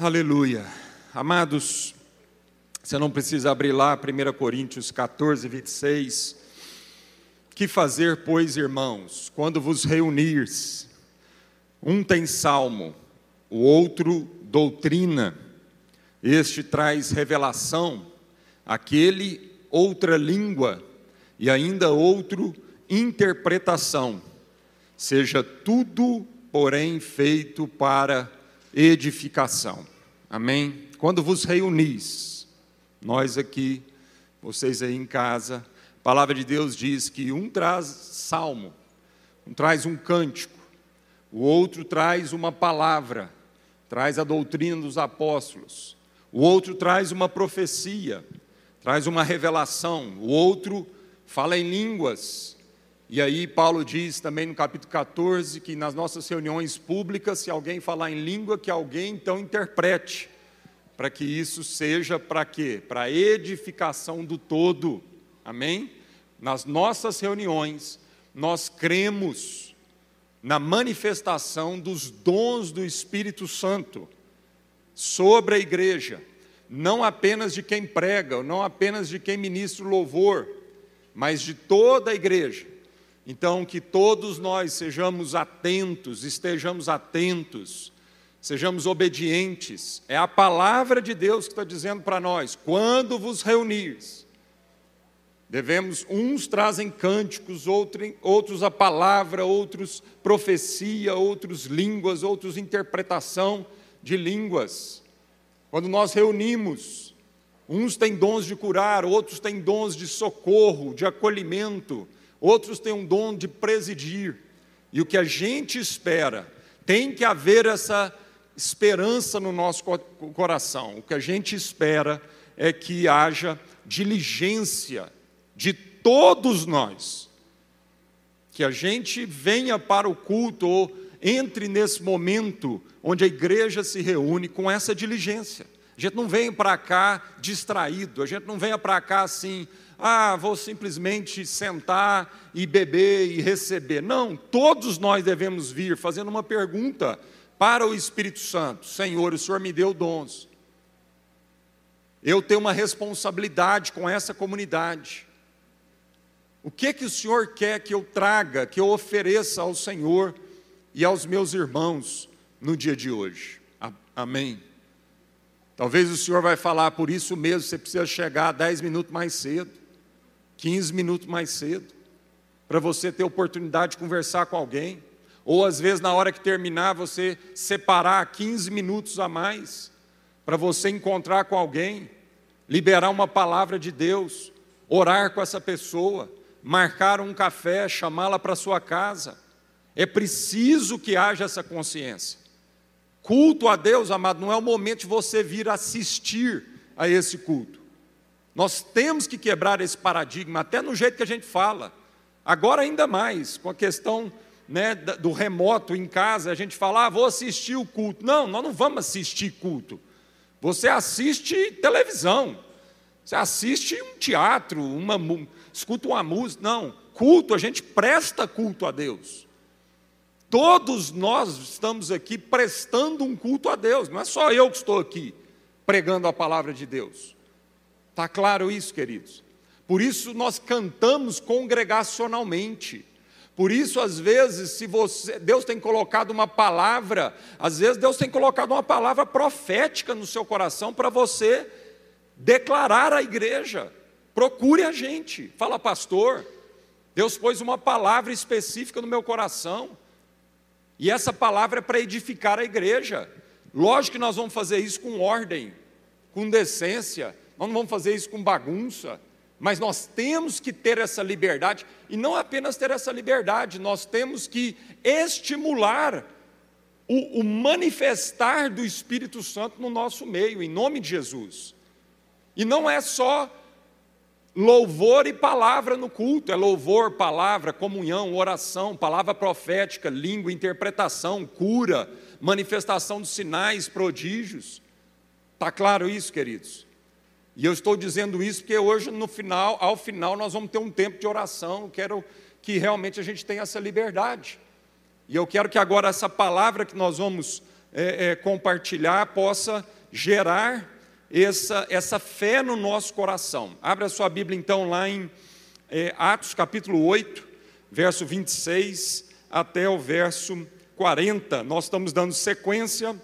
Aleluia. Amados, você não precisa abrir lá 1 Coríntios 14, 26. Que fazer, pois, irmãos, quando vos reunires? Um tem salmo, o outro doutrina, este traz revelação, aquele outra língua e ainda outro interpretação. Seja tudo, porém, feito para edificação. Amém? Quando vos reunis, nós aqui, vocês aí em casa, a palavra de Deus diz que um traz salmo, um traz um cântico, o outro traz uma palavra, traz a doutrina dos apóstolos, o outro traz uma profecia, traz uma revelação, o outro fala em línguas, e aí Paulo diz também no capítulo 14 que nas nossas reuniões públicas, se alguém falar em língua, que alguém então interprete, para que isso seja para quê? Para edificação do todo. Amém? Nas nossas reuniões, nós cremos na manifestação dos dons do Espírito Santo sobre a igreja, não apenas de quem prega, não apenas de quem ministra o louvor, mas de toda a igreja. Então, que todos nós sejamos atentos, estejamos atentos, sejamos obedientes. É a palavra de Deus que está dizendo para nós: quando vos reunires, devemos, uns trazem cânticos, outros a palavra, outros profecia, outros línguas, outros interpretação de línguas. Quando nós reunimos, uns têm dons de curar, outros têm dons de socorro, de acolhimento outros têm um dom de presidir. E o que a gente espera, tem que haver essa esperança no nosso coração. O que a gente espera é que haja diligência de todos nós. Que a gente venha para o culto ou entre nesse momento onde a igreja se reúne com essa diligência. A gente não vem para cá distraído, a gente não vem para cá assim, ah, vou simplesmente sentar e beber e receber. Não, todos nós devemos vir fazendo uma pergunta para o Espírito Santo: Senhor, o Senhor me deu dons. Eu tenho uma responsabilidade com essa comunidade. O que que o Senhor quer que eu traga, que eu ofereça ao Senhor e aos meus irmãos no dia de hoje? Amém. Talvez o Senhor vai falar, por isso mesmo você precisa chegar dez minutos mais cedo. 15 minutos mais cedo, para você ter oportunidade de conversar com alguém, ou às vezes na hora que terminar você separar 15 minutos a mais para você encontrar com alguém, liberar uma palavra de Deus, orar com essa pessoa, marcar um café, chamá-la para sua casa. É preciso que haja essa consciência. Culto a Deus, amado, não é o momento de você vir assistir a esse culto. Nós temos que quebrar esse paradigma, até no jeito que a gente fala. Agora, ainda mais, com a questão né, do remoto em casa, a gente fala, ah, vou assistir o culto. Não, nós não vamos assistir culto. Você assiste televisão, você assiste um teatro, uma, escuta uma música. Não, culto, a gente presta culto a Deus. Todos nós estamos aqui prestando um culto a Deus, não é só eu que estou aqui pregando a palavra de Deus. Está claro isso, queridos? Por isso nós cantamos congregacionalmente. Por isso, às vezes, se você, Deus tem colocado uma palavra, às vezes Deus tem colocado uma palavra profética no seu coração para você declarar à igreja. Procure a gente. Fala, pastor, Deus pôs uma palavra específica no meu coração. E essa palavra é para edificar a igreja. Lógico que nós vamos fazer isso com ordem, com decência, nós não vamos fazer isso com bagunça, mas nós temos que ter essa liberdade, e não apenas ter essa liberdade, nós temos que estimular o, o, manifestar do Espírito Santo no nosso meio, em nome de Jesus. E não é só louvor e palavra no culto, é louvor, palavra, comunhão, oração, palavra profética, língua, interpretação, cura, manifestação de sinais, prodígios. Está claro isso, queridos? E eu estou dizendo isso porque hoje, no final, ao final, nós vamos ter um tempo de oração. Eu quero que realmente a gente tenha essa liberdade. E eu quero que agora essa palavra que nós vamos é, é, compartilhar possa gerar essa, essa fé no nosso coração. Abra a sua Bíblia então lá em é, Atos capítulo 8, verso 26 até o verso 40. Nós estamos dando sequência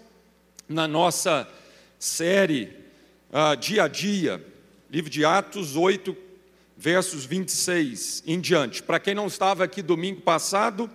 na nossa série uh, dia a dia, livro de Atos 8, versos 26 em diante. Para quem não estava aqui domingo passado,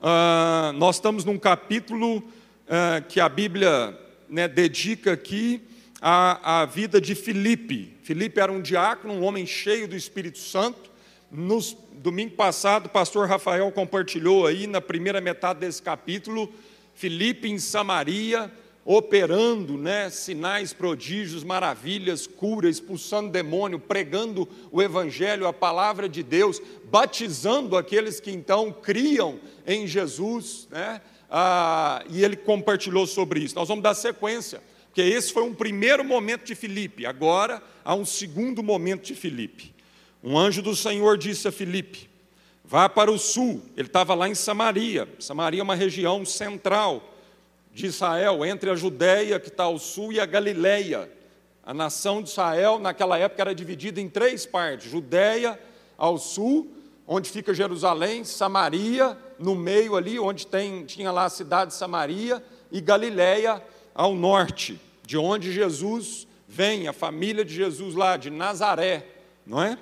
uh, nós estamos num capítulo uh, que a Bíblia né, dedica aqui à, à vida de Filipe. Filipe era um diácono, um homem cheio do Espírito Santo. No domingo passado, o pastor Rafael compartilhou aí na primeira metade desse capítulo, Filipe em Samaria, operando né, sinais, prodígios, maravilhas, cura, expulsando demônio, pregando o Evangelho, a palavra de Deus, batizando aqueles que então criam em Jesus, né, ah, e ele compartilhou sobre isso. Nós vamos dar sequência, porque esse foi um primeiro momento de Filipe, agora há um segundo momento de Filipe. Um anjo do Senhor disse a Filipe: Vá para o sul. Ele estava lá em Samaria. Samaria é uma região central de Israel, entre a Judéia, que está ao sul, e a Galileia. A nação de Israel, naquela época, era dividida em três partes: Judéia ao sul, onde fica Jerusalém, Samaria, no meio ali, onde tem, tinha lá a cidade de Samaria, e Galileia ao norte, de onde Jesus vem, a família de Jesus lá, de Nazaré, não é?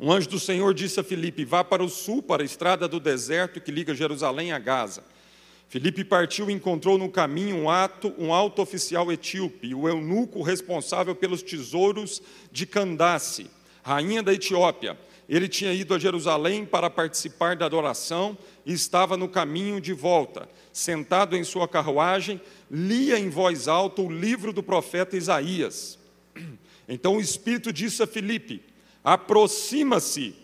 Um anjo do Senhor disse a Filipe: Vá para o sul, para a estrada do deserto que liga Jerusalém a Gaza. Filipe partiu e encontrou no caminho um, ato, um alto oficial etíope, o eunuco responsável pelos tesouros de Candace, rainha da Etiópia. Ele tinha ido a Jerusalém para participar da adoração e estava no caminho de volta. Sentado em sua carruagem, lia em voz alta o livro do profeta Isaías. Então o Espírito disse a Filipe: aproxima-se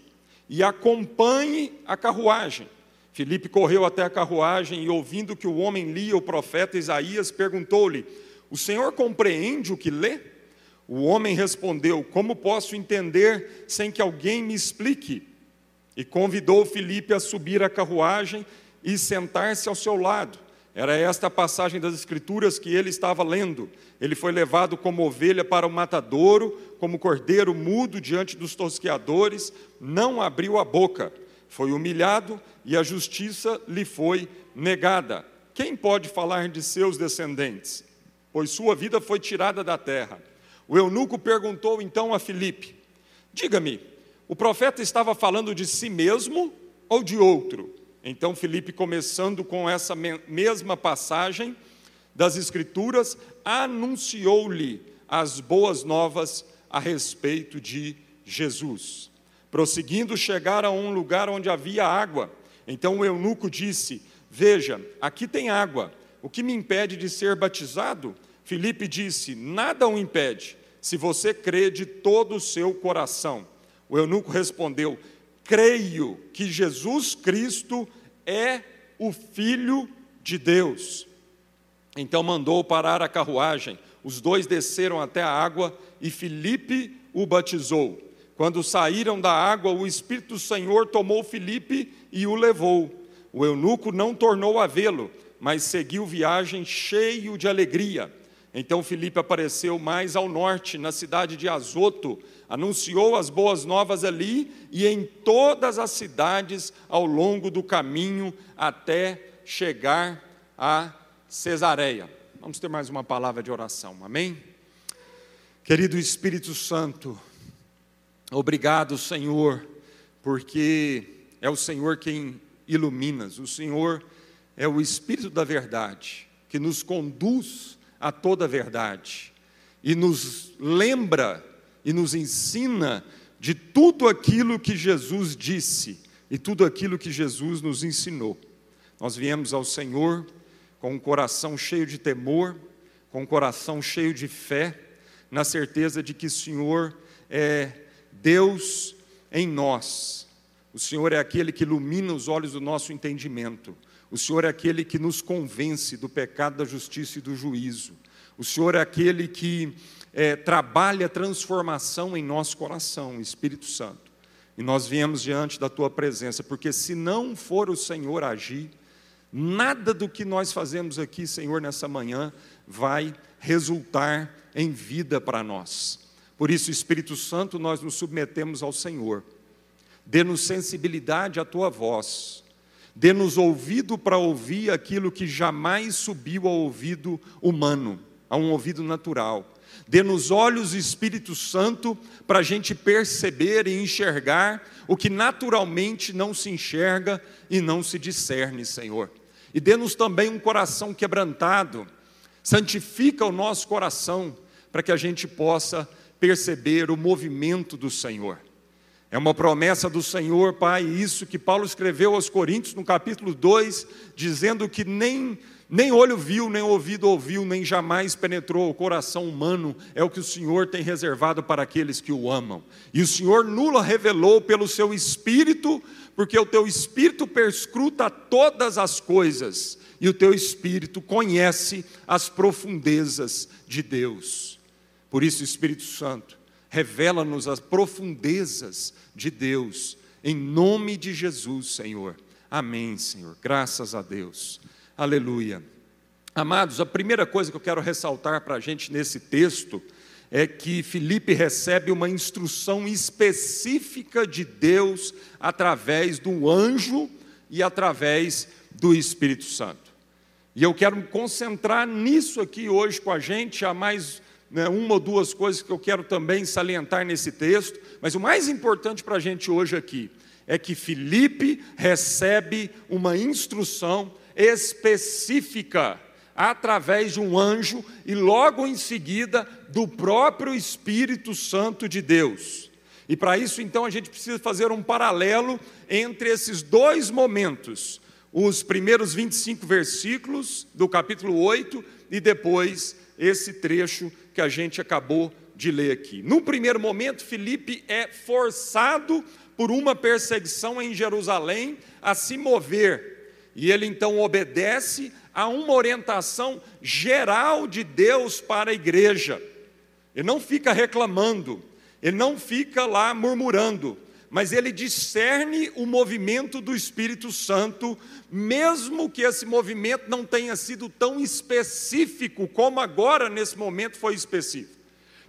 e acompanhe a carruagem. Filipe correu até a carruagem e, ouvindo que o homem lia o profeta Isaías, perguntou-lhe: O senhor compreende o que lê? O homem respondeu: Como posso entender sem que alguém me explique? E convidou Filipe a subir a carruagem e sentar-se ao seu lado. Era esta a passagem das Escrituras que ele estava lendo. Ele foi levado como ovelha para o matadouro, como cordeiro mudo diante dos tosqueadores, não abriu a boca. Foi humilhado e a justiça lhe foi negada. Quem pode falar de seus descendentes? Pois sua vida foi tirada da terra. O eunuco perguntou então a Filipe: Diga-me, o profeta estava falando de si mesmo ou de outro? Então Filipe, começando com essa mesma passagem das Escrituras, anunciou-lhe as boas novas a respeito de Jesus. Prosseguindo, chegaram a um lugar onde havia água. Então o eunuco disse: Veja, aqui tem água. O que me impede de ser batizado? Filipe disse: Nada o impede, se você crê de todo o seu coração. O eunuco respondeu: Creio que Jesus Cristo é o Filho de Deus. Então mandou parar a carruagem. Os dois desceram até a água e Filipe o batizou. Quando saíram da água, o Espírito Senhor tomou Filipe e o levou. O eunuco não tornou a vê-lo, mas seguiu viagem cheio de alegria. Então Filipe apareceu mais ao norte, na cidade de Azoto, anunciou as boas novas ali e em todas as cidades ao longo do caminho até chegar a Cesareia. Vamos ter mais uma palavra de oração, amém? Querido Espírito Santo, Obrigado, Senhor, porque é o Senhor quem ilumina, o Senhor é o Espírito da verdade, que nos conduz a toda a verdade e nos lembra e nos ensina de tudo aquilo que Jesus disse e tudo aquilo que Jesus nos ensinou. Nós viemos ao Senhor com um coração cheio de temor, com um coração cheio de fé, na certeza de que o Senhor é Deus em nós. O Senhor é aquele que ilumina os olhos do nosso entendimento. O Senhor é aquele que nos convence do pecado, da justiça e do juízo. O Senhor é aquele que é, trabalha transformação em nosso coração, Espírito Santo. E nós viemos diante da tua presença, porque se não for o Senhor agir, nada do que nós fazemos aqui, Senhor, nessa manhã, vai resultar em vida para nós. Por isso, Espírito Santo, nós nos submetemos ao Senhor. Dê-nos sensibilidade à tua voz. Dê-nos ouvido para ouvir aquilo que jamais subiu ao ouvido humano, a um ouvido natural. Dê-nos olhos, Espírito Santo, para a gente perceber e enxergar o que naturalmente não se enxerga e não se discerne, Senhor e dê-nos também um coração quebrantado. Santifica o nosso coração para que a gente possa perceber o movimento do Senhor. É uma promessa do Senhor, Pai, isso que Paulo escreveu aos Coríntios no capítulo 2, dizendo que nem nem olho viu, nem ouvido ouviu, nem jamais penetrou o coração humano, é o que o Senhor tem reservado para aqueles que o amam. E o Senhor nula revelou pelo seu Espírito porque o teu espírito perscruta todas as coisas e o teu espírito conhece as profundezas de Deus. Por isso, Espírito Santo, revela-nos as profundezas de Deus, em nome de Jesus, Senhor. Amém, Senhor. Graças a Deus. Aleluia. Amados, a primeira coisa que eu quero ressaltar para a gente nesse texto é que Filipe recebe uma instrução específica de Deus através do anjo e através do Espírito Santo. E eu quero me concentrar nisso aqui hoje com a gente, há mais né, uma ou duas coisas que eu quero também salientar nesse texto, mas o mais importante para a gente hoje aqui é que Filipe recebe uma instrução específica através de um anjo e logo em seguida do próprio Espírito Santo de Deus. E para isso, então, a gente precisa fazer um paralelo entre esses dois momentos, os primeiros 25 versículos do capítulo 8 e depois esse trecho que a gente acabou de ler aqui. No primeiro momento, Filipe é forçado por uma perseguição em Jerusalém a se mover, e ele então obedece a uma orientação geral de Deus para a igreja. Ele não fica reclamando, ele não fica lá murmurando, mas ele discerne o movimento do Espírito Santo, mesmo que esse movimento não tenha sido tão específico como agora nesse momento foi específico.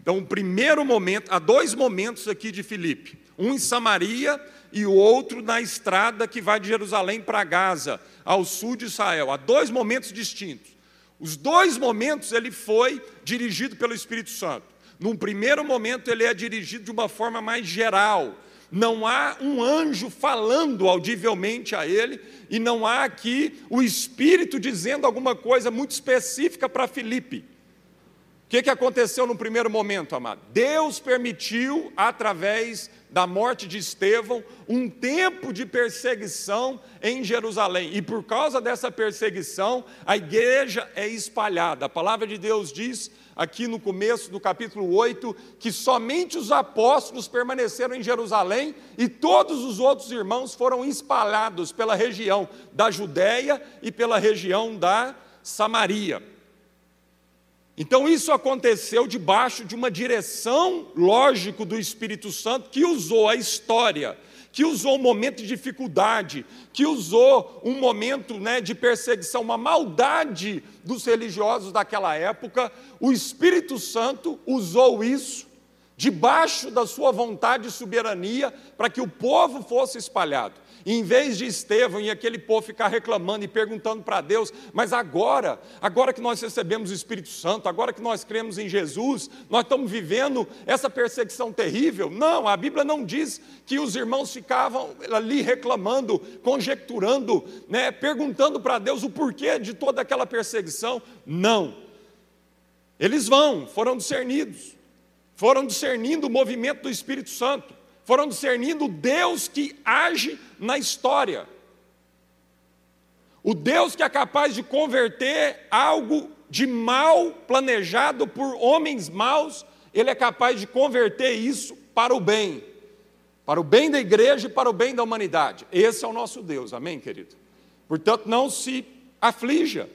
Então, o primeiro momento, há dois momentos aqui de Filipe, um em Samaria e o outro na estrada que vai de Jerusalém para Gaza, ao sul de Israel. Há dois momentos distintos. Os dois momentos ele foi dirigido pelo Espírito Santo. Num primeiro momento ele é dirigido de uma forma mais geral. Não há um anjo falando audivelmente a ele, e não há aqui o Espírito dizendo alguma coisa muito específica para Filipe. O que, que aconteceu no primeiro momento, amado? Deus permitiu, através da morte de Estevão, um tempo de perseguição em Jerusalém. E por causa dessa perseguição, a igreja é espalhada. A palavra de Deus diz, aqui no começo do capítulo 8, que somente os apóstolos permaneceram em Jerusalém e todos os outros irmãos foram espalhados pela região da Judéia e pela região da Samaria. Então isso aconteceu debaixo de uma direção lógico do Espírito Santo que usou a história, que usou um momento de dificuldade, que usou um momento né, de perseguição, uma maldade dos religiosos daquela época. O Espírito Santo usou isso debaixo da sua vontade e soberania para que o povo fosse espalhado. Em vez de Estevão e aquele povo ficar reclamando e perguntando para Deus, mas agora, agora que nós recebemos o Espírito Santo, agora que nós cremos em Jesus, nós estamos vivendo essa perseguição terrível? Não, a Bíblia não diz que os irmãos ficavam ali reclamando, conjecturando, né, perguntando para Deus o porquê de toda aquela perseguição. Não. Eles vão, foram discernidos, foram discernindo o movimento do Espírito Santo foram discernindo o Deus que age na história. O Deus que é capaz de converter algo de mal planejado por homens maus, ele é capaz de converter isso para o bem, para o bem da igreja e para o bem da humanidade. Esse é o nosso Deus, amém, querido? Portanto, não se aflija.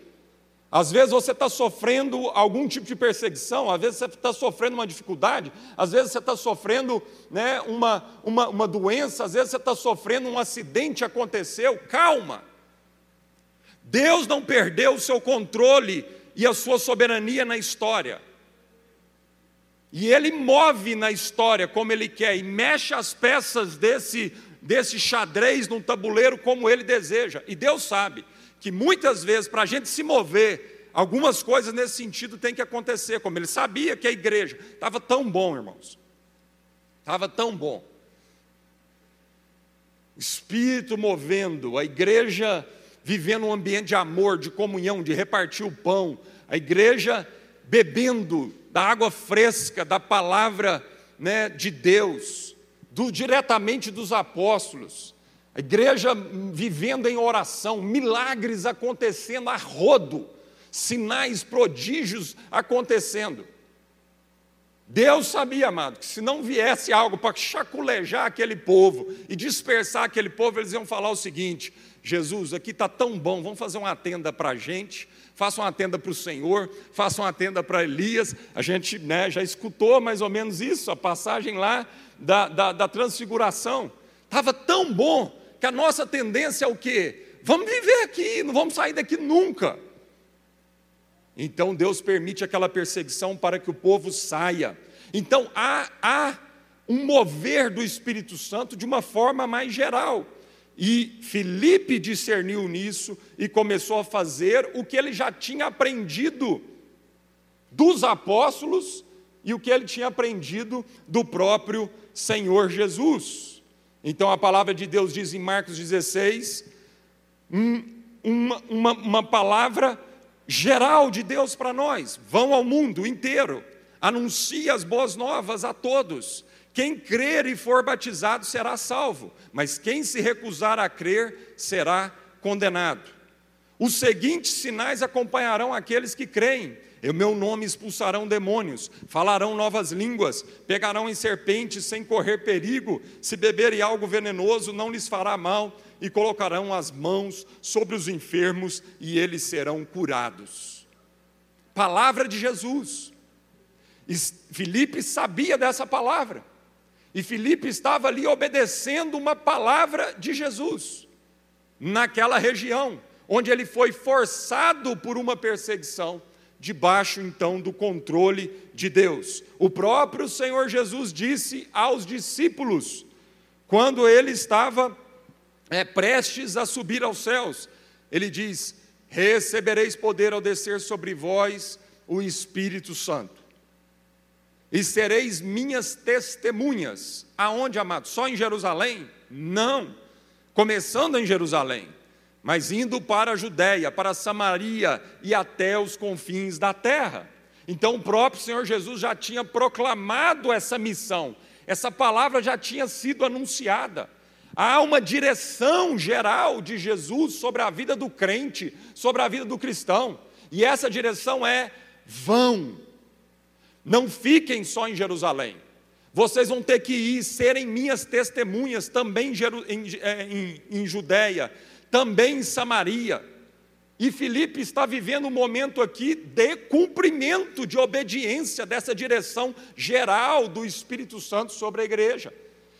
Às vezes você está sofrendo algum tipo de perseguição, às vezes você está sofrendo uma dificuldade, às vezes você está sofrendo né, uma, uma, uma doença, às vezes você está sofrendo um acidente aconteceu. Calma. Deus não perdeu o seu controle e a sua soberania na história. E ele move na história como ele quer e mexe as peças desse, desse xadrez num tabuleiro como ele deseja. E Deus sabe que muitas vezes, para a gente se mover, algumas coisas nesse sentido têm que acontecer, como ele sabia que a igreja estava tão bom, irmãos. Estava tão bom. Espírito movendo, a igreja vivendo um ambiente de amor, de comunhão, de repartir o pão, a igreja bebendo da água fresca, da palavra né, de Deus, do, diretamente dos apóstolos, igreja vivendo em oração, milagres acontecendo a rodo, sinais, prodígios acontecendo. Deus sabia, amado, que se não viesse algo para chaculejar aquele povo e dispersar aquele povo, eles iam falar o seguinte: Jesus, aqui está tão bom, vamos fazer uma tenda para a gente, faça uma tenda para o Senhor, faça uma tenda para Elias. A gente né, já escutou mais ou menos isso, a passagem lá da, da, da transfiguração. Estava tão bom que a nossa tendência é o quê? Vamos viver aqui, não vamos sair daqui nunca. Então Deus permite aquela perseguição para que o povo saia. Então há, há um mover do Espírito Santo de uma forma mais geral. E Felipe discerniu nisso e começou a fazer o que ele já tinha aprendido dos apóstolos e o que ele tinha aprendido do próprio Senhor Jesus. Então a palavra de Deus diz em Marcos 16, uma, uma, uma palavra geral de Deus para nós. Vão ao mundo inteiro, anuncie as boas novas a todos. Quem crer e for batizado será salvo, mas quem se recusar a crer será condenado. Os seguintes sinais acompanharão aqueles que creem. Em meu nome expulsarão demônios, falarão novas línguas, pegarão em serpentes sem correr perigo, se beberem algo venenoso não lhes fará mal, e colocarão as mãos sobre os enfermos e eles serão curados. Palavra de Jesus. Filipe sabia dessa palavra. E Filipe estava ali obedecendo uma palavra de Jesus, naquela região, onde ele foi forçado por uma perseguição, debaixo então do controle de Deus. O próprio Senhor Jesus disse aos discípulos, quando ele estava é, prestes a subir aos céus. Ele diz: Recebereis poder ao descer sobre vós o Espírito Santo. E sereis minhas testemunhas. Aonde, amado? Só em Jerusalém? Não. Começando em Jerusalém, mas indo para a Judéia, para Samaria e até os confins da terra. Então o próprio Senhor Jesus já tinha proclamado essa missão, essa palavra já tinha sido anunciada. Há uma direção geral de Jesus sobre a vida do crente, sobre a vida do cristão, e essa direção é: vão, não fiquem só em Jerusalém, vocês vão ter que ir, serem minhas testemunhas também em, é, em, em Judéia, também em Samaria. E Filipe está vivendo um momento aqui de cumprimento, de obediência dessa direção geral do Espírito Santo sobre a igreja.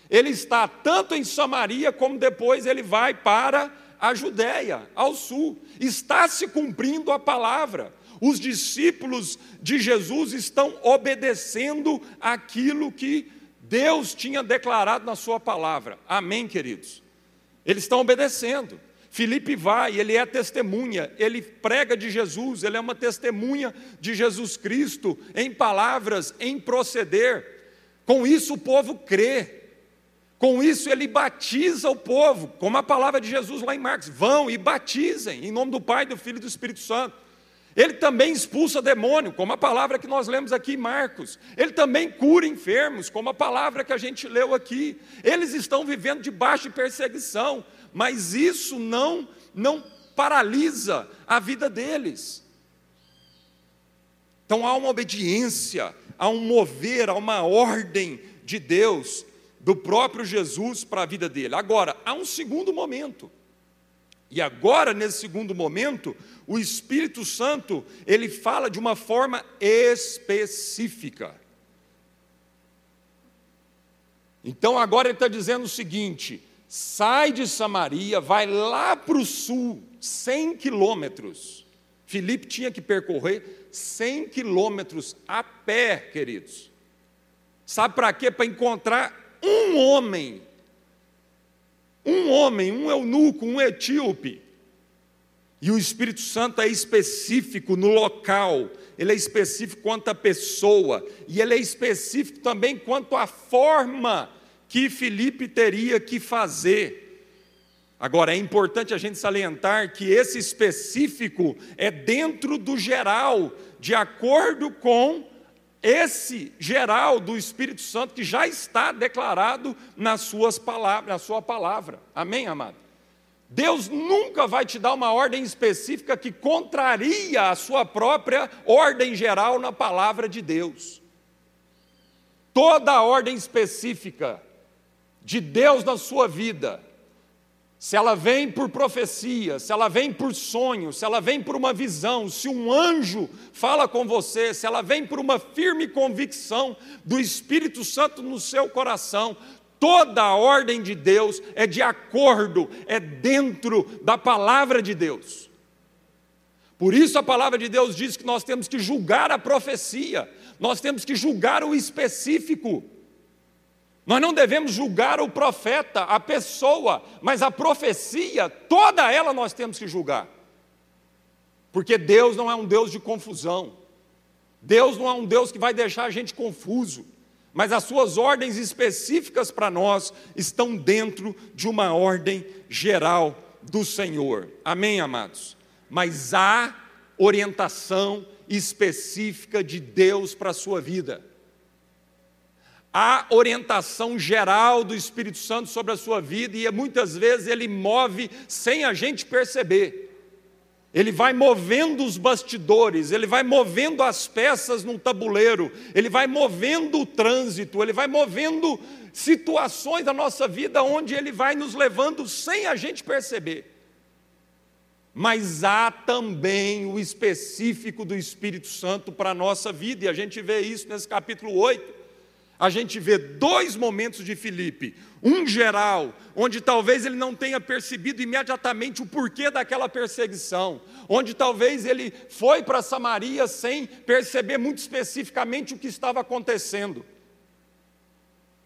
Ele está tanto em Samaria, como depois ele vai para a Judéia, ao sul. Está se cumprindo a palavra. Os discípulos de Jesus estão obedecendo aquilo que Deus tinha declarado na Sua palavra. Amém, queridos? Eles estão obedecendo. Felipe vai, ele é testemunha, ele prega de Jesus, ele é uma testemunha de Jesus Cristo em palavras, em proceder. Com isso o povo crê. Com isso, ele batiza o povo, como a palavra de Jesus lá em Marcos: vão e batizem, em nome do Pai, do Filho e do Espírito Santo. Ele também expulsa demônio, como a palavra que nós lemos aqui em Marcos. Ele também cura enfermos, como a palavra que a gente leu aqui. Eles estão vivendo debaixo de perseguição, mas isso não, não paralisa a vida deles. Então há uma obediência, há um mover, há uma ordem de Deus do próprio Jesus para a vida dele. Agora, há um segundo momento. E agora, nesse segundo momento, o Espírito Santo, ele fala de uma forma específica. Então, agora ele está dizendo o seguinte: sai de Samaria, vai lá para o sul, 100 quilômetros. Filipe tinha que percorrer 100 quilômetros a pé, queridos. Sabe para quê? Para encontrar um homem. Um homem, um eunuco, um etíope. E o Espírito Santo é específico no local, ele é específico quanto à pessoa, e ele é específico também quanto à forma que Felipe teria que fazer. Agora, é importante a gente salientar que esse específico é dentro do geral, de acordo com esse geral do Espírito Santo que já está declarado nas suas palavras, na sua palavra. Amém, amado? Deus nunca vai te dar uma ordem específica que contraria a sua própria ordem geral na palavra de Deus. Toda ordem específica de Deus na sua vida, se ela vem por profecia, se ela vem por sonho, se ela vem por uma visão, se um anjo fala com você, se ela vem por uma firme convicção do Espírito Santo no seu coração, toda a ordem de Deus é de acordo, é dentro da palavra de Deus. Por isso a palavra de Deus diz que nós temos que julgar a profecia, nós temos que julgar o específico. Nós não devemos julgar o profeta, a pessoa, mas a profecia, toda ela nós temos que julgar. Porque Deus não é um Deus de confusão. Deus não é um Deus que vai deixar a gente confuso. Mas as suas ordens específicas para nós estão dentro de uma ordem geral do Senhor. Amém, amados? Mas há orientação específica de Deus para a sua vida há orientação geral do Espírito Santo sobre a sua vida e muitas vezes ele move sem a gente perceber. Ele vai movendo os bastidores, ele vai movendo as peças num tabuleiro, ele vai movendo o trânsito, ele vai movendo situações da nossa vida onde ele vai nos levando sem a gente perceber. Mas há também o específico do Espírito Santo para a nossa vida, e a gente vê isso nesse capítulo 8 a gente vê dois momentos de Filipe. Um geral, onde talvez ele não tenha percebido imediatamente o porquê daquela perseguição, onde talvez ele foi para Samaria sem perceber muito especificamente o que estava acontecendo.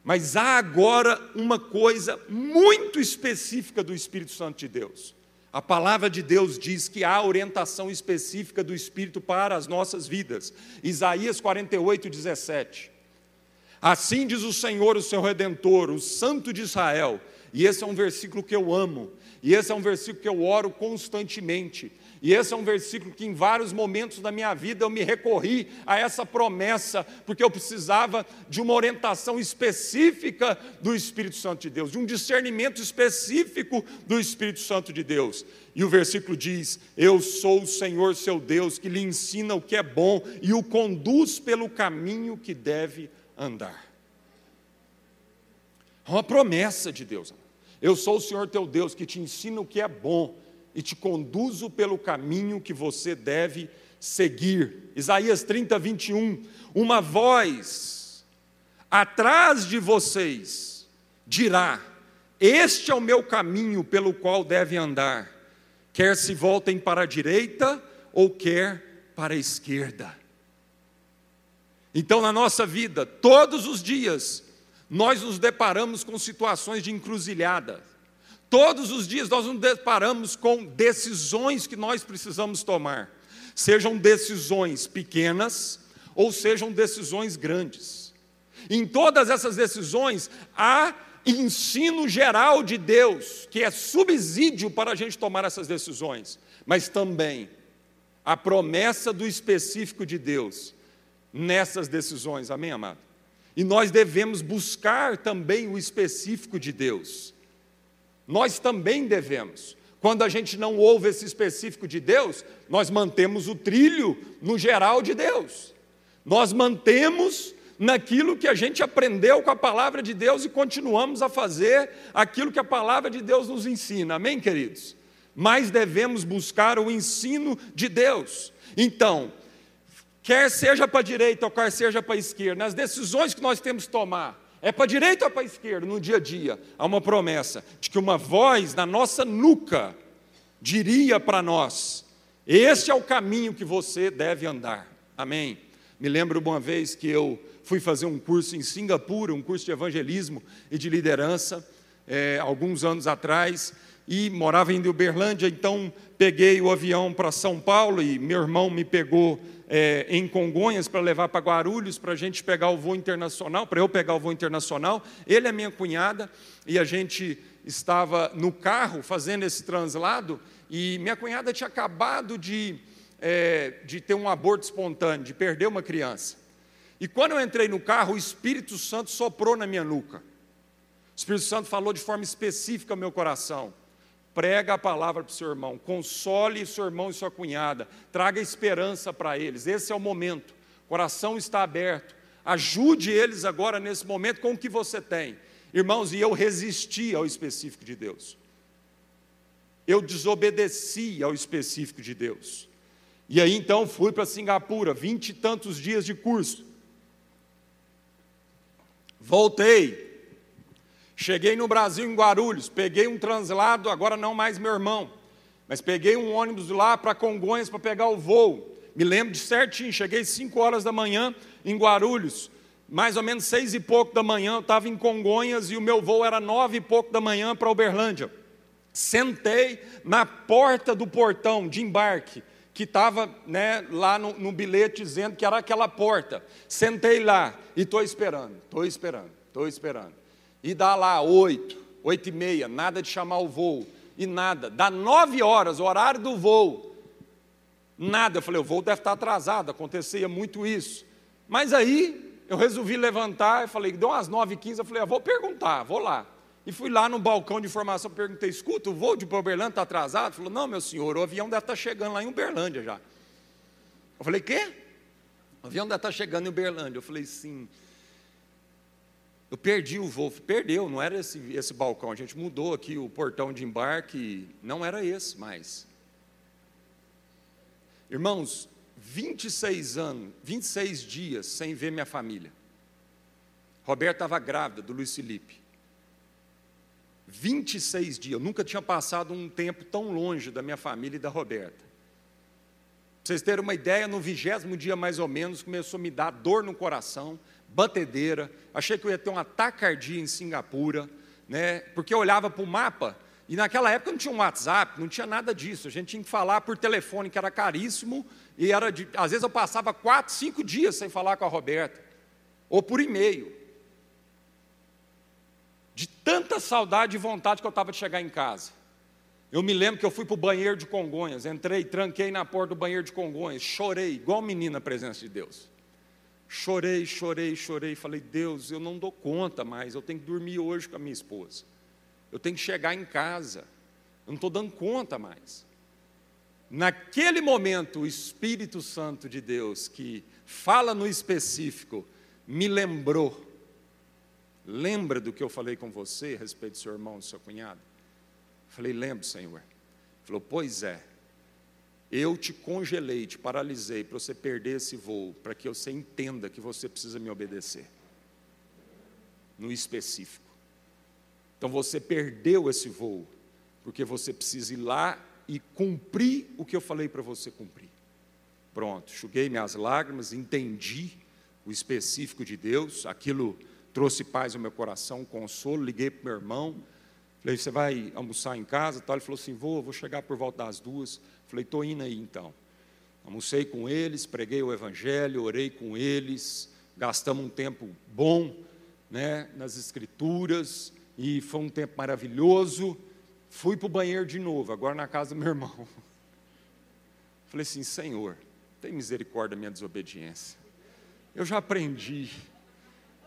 Mas há agora uma coisa muito específica do Espírito Santo de Deus. A palavra de Deus diz que há orientação específica do Espírito para as nossas vidas. Isaías 48, 17. Assim diz o Senhor, o seu redentor, o Santo de Israel. E esse é um versículo que eu amo, e esse é um versículo que eu oro constantemente. E esse é um versículo que em vários momentos da minha vida eu me recorri a essa promessa, porque eu precisava de uma orientação específica do Espírito Santo de Deus, de um discernimento específico do Espírito Santo de Deus. E o versículo diz: Eu sou o Senhor seu Deus, que lhe ensina o que é bom e o conduz pelo caminho que deve andar. É uma promessa de Deus. Eu sou o Senhor teu Deus que te ensina o que é bom e te conduzo pelo caminho que você deve seguir. Isaías 30, 21. Uma voz atrás de vocês dirá: Este é o meu caminho pelo qual deve andar, quer se voltem para a direita ou quer para a esquerda. Então, na nossa vida, todos os dias, nós nos deparamos com situações de encruzilhada. Todos os dias nós nos deparamos com decisões que nós precisamos tomar, sejam decisões pequenas ou sejam decisões grandes. Em todas essas decisões há ensino geral de Deus, que é subsídio para a gente tomar essas decisões, mas também a promessa do específico de Deus, nessas decisões, amém, amado? E nós devemos buscar também o específico de Deus. Nós também devemos. Quando a gente não ouve esse específico de Deus, nós mantemos o trilho no geral de Deus. Nós mantemos naquilo que a gente aprendeu com a palavra de Deus e continuamos a fazer aquilo que a palavra de Deus nos ensina. Amém, queridos? Mas devemos buscar o ensino de Deus. Então, quer seja para a direita ou quer seja para a esquerda, nas decisões que nós temos que tomar, é para a direita ou para a esquerda? No dia a dia, há uma promessa de que uma voz na nossa nuca diria para nós: Este é o caminho que você deve andar. Amém. Me lembro uma vez que eu fui fazer um curso em Singapura, um curso de evangelismo e de liderança, é, alguns anos atrás, e morava em Uberlândia, então peguei o avião para São Paulo e meu irmão me pegou é, em Congonhas para levar para Guarulhos, para a gente pegar o voo internacional, para eu pegar o voo internacional. Ele é minha cunhada e a gente estava no carro fazendo esse translado e minha cunhada tinha acabado de, é, de ter um aborto espontâneo, de perder uma criança. E quando eu entrei no carro, o Espírito Santo soprou na minha nuca. O Espírito Santo falou de forma específica ao meu coração. Prega a palavra para o seu irmão, console seu irmão e sua cunhada, traga esperança para eles. Esse é o momento. O coração está aberto. Ajude eles agora nesse momento com o que você tem. Irmãos, e eu resisti ao específico de Deus. Eu desobedeci ao específico de Deus. E aí então fui para Singapura, vinte e tantos dias de curso. Voltei, Cheguei no Brasil, em Guarulhos, peguei um translado, agora não mais meu irmão, mas peguei um ônibus lá para Congonhas para pegar o voo. Me lembro de certinho, cheguei 5 horas da manhã em Guarulhos, mais ou menos seis e pouco da manhã, eu estava em Congonhas e o meu voo era nove e pouco da manhã para Uberlândia. Sentei na porta do portão de embarque, que estava né, lá no, no bilhete dizendo que era aquela porta. Sentei lá e estou esperando, estou esperando, estou esperando. E dá lá oito, oito e meia, nada de chamar o voo, e nada. Dá nove horas, o horário do voo, nada. Eu falei, o voo deve estar atrasado, acontecia muito isso. Mas aí, eu resolvi levantar, e falei, deu umas nove e quinze, eu falei, ah, vou perguntar, vou lá. E fui lá no balcão de informação, perguntei, escuta, o voo de Uberlândia está atrasado? Ele falou, não, meu senhor, o avião deve estar chegando lá em Uberlândia já. Eu falei, quê? O avião deve estar chegando em Uberlândia. Eu falei, sim. Eu perdi o voo, perdeu, não era esse, esse balcão, a gente mudou aqui o portão de embarque, não era esse mais. Irmãos, 26 anos, 26 dias sem ver minha família. Roberta estava grávida do Luiz Felipe. 26 dias, eu nunca tinha passado um tempo tão longe da minha família e da Roberta. Para vocês terem uma ideia, no vigésimo dia mais ou menos, começou a me dar dor no coração, batedeira, achei que eu ia ter um ataque cardíaco em Singapura, né? porque eu olhava para o mapa, e naquela época não tinha um WhatsApp, não tinha nada disso, a gente tinha que falar por telefone, que era caríssimo, e era de, às vezes eu passava quatro, cinco dias sem falar com a Roberta, ou por e-mail. De tanta saudade e vontade que eu estava de chegar em casa. Eu me lembro que eu fui para o banheiro de Congonhas, entrei, tranquei na porta do banheiro de Congonhas, chorei, igual menino na presença de Deus. Chorei, chorei, chorei. Falei, Deus, eu não dou conta mais. Eu tenho que dormir hoje com a minha esposa. Eu tenho que chegar em casa. Eu não estou dando conta mais. Naquele momento, o Espírito Santo de Deus, que fala no específico, me lembrou. Lembra do que eu falei com você a respeito do seu irmão, do seu cunhado? Falei, lembro, Senhor. Falou, pois é. Eu te congelei, te paralisei para você perder esse voo, para que você entenda que você precisa me obedecer. No específico. Então você perdeu esse voo, porque você precisa ir lá e cumprir o que eu falei para você cumprir. Pronto, enxuguei minhas lágrimas, entendi o específico de Deus, aquilo trouxe paz ao meu coração, consolo, liguei para meu irmão, falei, você vai almoçar em casa? Ele falou assim, vou, vou chegar por volta das duas. Falei, estou indo aí então. Almocei com eles, preguei o Evangelho, orei com eles, gastamos um tempo bom né, nas Escrituras, e foi um tempo maravilhoso. Fui para o banheiro de novo, agora na casa do meu irmão. Falei assim: Senhor, tem misericórdia da minha desobediência. Eu já aprendi,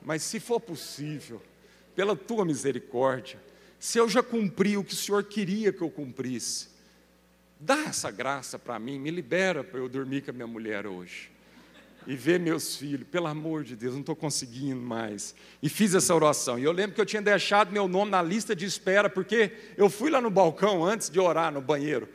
mas se for possível, pela tua misericórdia, se eu já cumpri o que o Senhor queria que eu cumprisse, Dá essa graça para mim, me libera para eu dormir com a minha mulher hoje. E ver meus filhos, pelo amor de Deus, não estou conseguindo mais. E fiz essa oração. E eu lembro que eu tinha deixado meu nome na lista de espera, porque eu fui lá no balcão antes de orar no banheiro.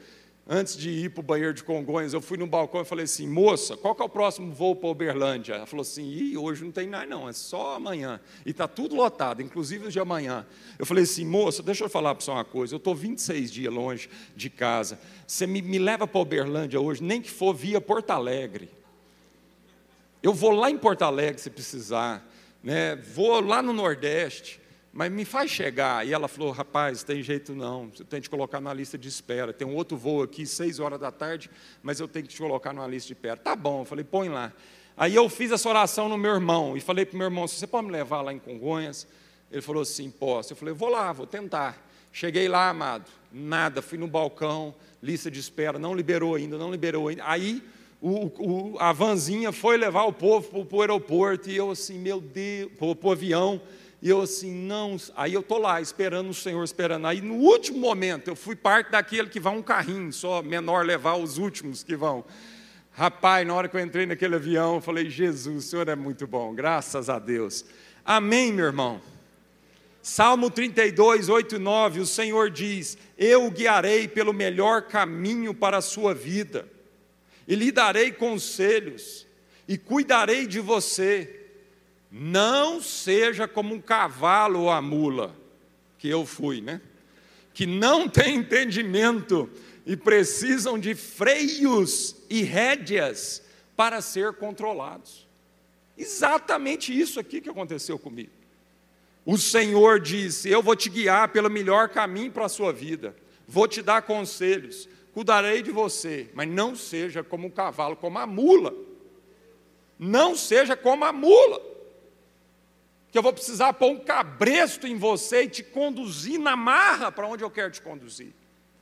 Antes de ir para o banheiro de Congonhas, eu fui no balcão e falei assim, moça, qual que é o próximo voo para Uberlândia? Ela falou assim, Ih, hoje não tem nada não, é só amanhã. E está tudo lotado, inclusive de amanhã. Eu falei assim, moça, deixa eu falar para você uma coisa, eu estou 26 dias longe de casa, você me, me leva para Uberlândia hoje, nem que for via Porto Alegre. Eu vou lá em Porto Alegre se precisar, né? vou lá no Nordeste, mas me faz chegar. E ela falou: rapaz, tem jeito não, você tem que colocar na lista de espera. Tem um outro voo aqui, seis horas da tarde, mas eu tenho que te colocar numa lista de espera. Tá bom, eu falei: põe lá. Aí eu fiz essa oração no meu irmão e falei para o meu irmão: você pode me levar lá em Congonhas? Ele falou assim: posso. Eu falei: vou lá, vou tentar. Cheguei lá, amado, nada, fui no balcão, lista de espera, não liberou ainda, não liberou ainda. Aí o, o, a vanzinha foi levar o povo para o aeroporto e eu assim, meu Deus, para o avião. E eu assim, não, aí eu estou lá esperando o Senhor, esperando. Aí no último momento, eu fui parte daquele que vai um carrinho, só menor levar os últimos que vão. Rapaz, na hora que eu entrei naquele avião, eu falei, Jesus, o Senhor é muito bom, graças a Deus. Amém, meu irmão. Salmo 32, 8 e 9, o Senhor diz: Eu o guiarei pelo melhor caminho para a sua vida, e lhe darei conselhos, e cuidarei de você não seja como um cavalo ou a mula, que eu fui, né? Que não tem entendimento e precisam de freios e rédeas para ser controlados. Exatamente isso aqui que aconteceu comigo. O Senhor disse: Eu vou te guiar pelo melhor caminho para a sua vida, vou te dar conselhos, cuidarei de você, mas não seja como um cavalo, como a mula. Não seja como a mula que eu vou precisar pôr um cabresto em você e te conduzir na marra para onde eu quero te conduzir.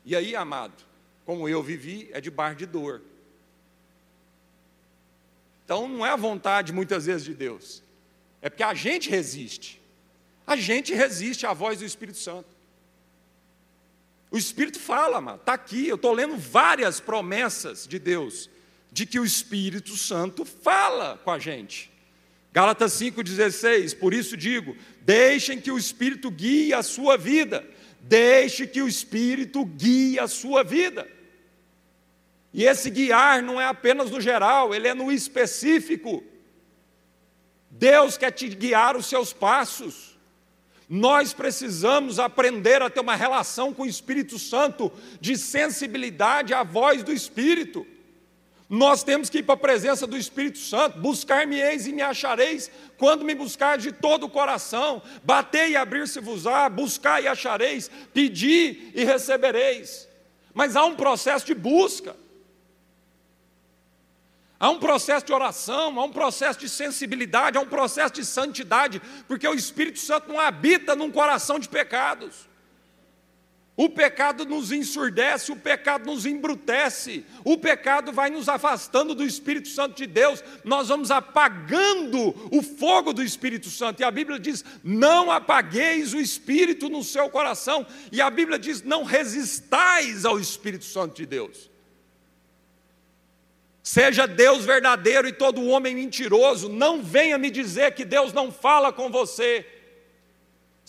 E aí, amado, como eu vivi, é de bar de dor. Então não é a vontade muitas vezes de Deus, é porque a gente resiste. A gente resiste à voz do Espírito Santo. O Espírito fala, amado, está aqui, eu estou lendo várias promessas de Deus, de que o Espírito Santo fala com a gente. Gálatas 5,16, por isso digo: deixem que o Espírito guie a sua vida, deixe que o Espírito guie a sua vida. E esse guiar não é apenas no geral, ele é no específico. Deus quer te guiar os seus passos. Nós precisamos aprender a ter uma relação com o Espírito Santo de sensibilidade à voz do Espírito. Nós temos que ir para a presença do Espírito Santo, buscar-me-eis e me achareis, quando me buscar de todo o coração, bater e abrir-se-vos-á, buscar e achareis, pedir e recebereis. Mas há um processo de busca, há um processo de oração, há um processo de sensibilidade, há um processo de santidade, porque o Espírito Santo não habita num coração de pecados. O pecado nos ensurdece, o pecado nos embrutece, o pecado vai nos afastando do Espírito Santo de Deus, nós vamos apagando o fogo do Espírito Santo, e a Bíblia diz: não apagueis o Espírito no seu coração, e a Bíblia diz: não resistais ao Espírito Santo de Deus. Seja Deus verdadeiro e todo homem mentiroso, não venha me dizer que Deus não fala com você.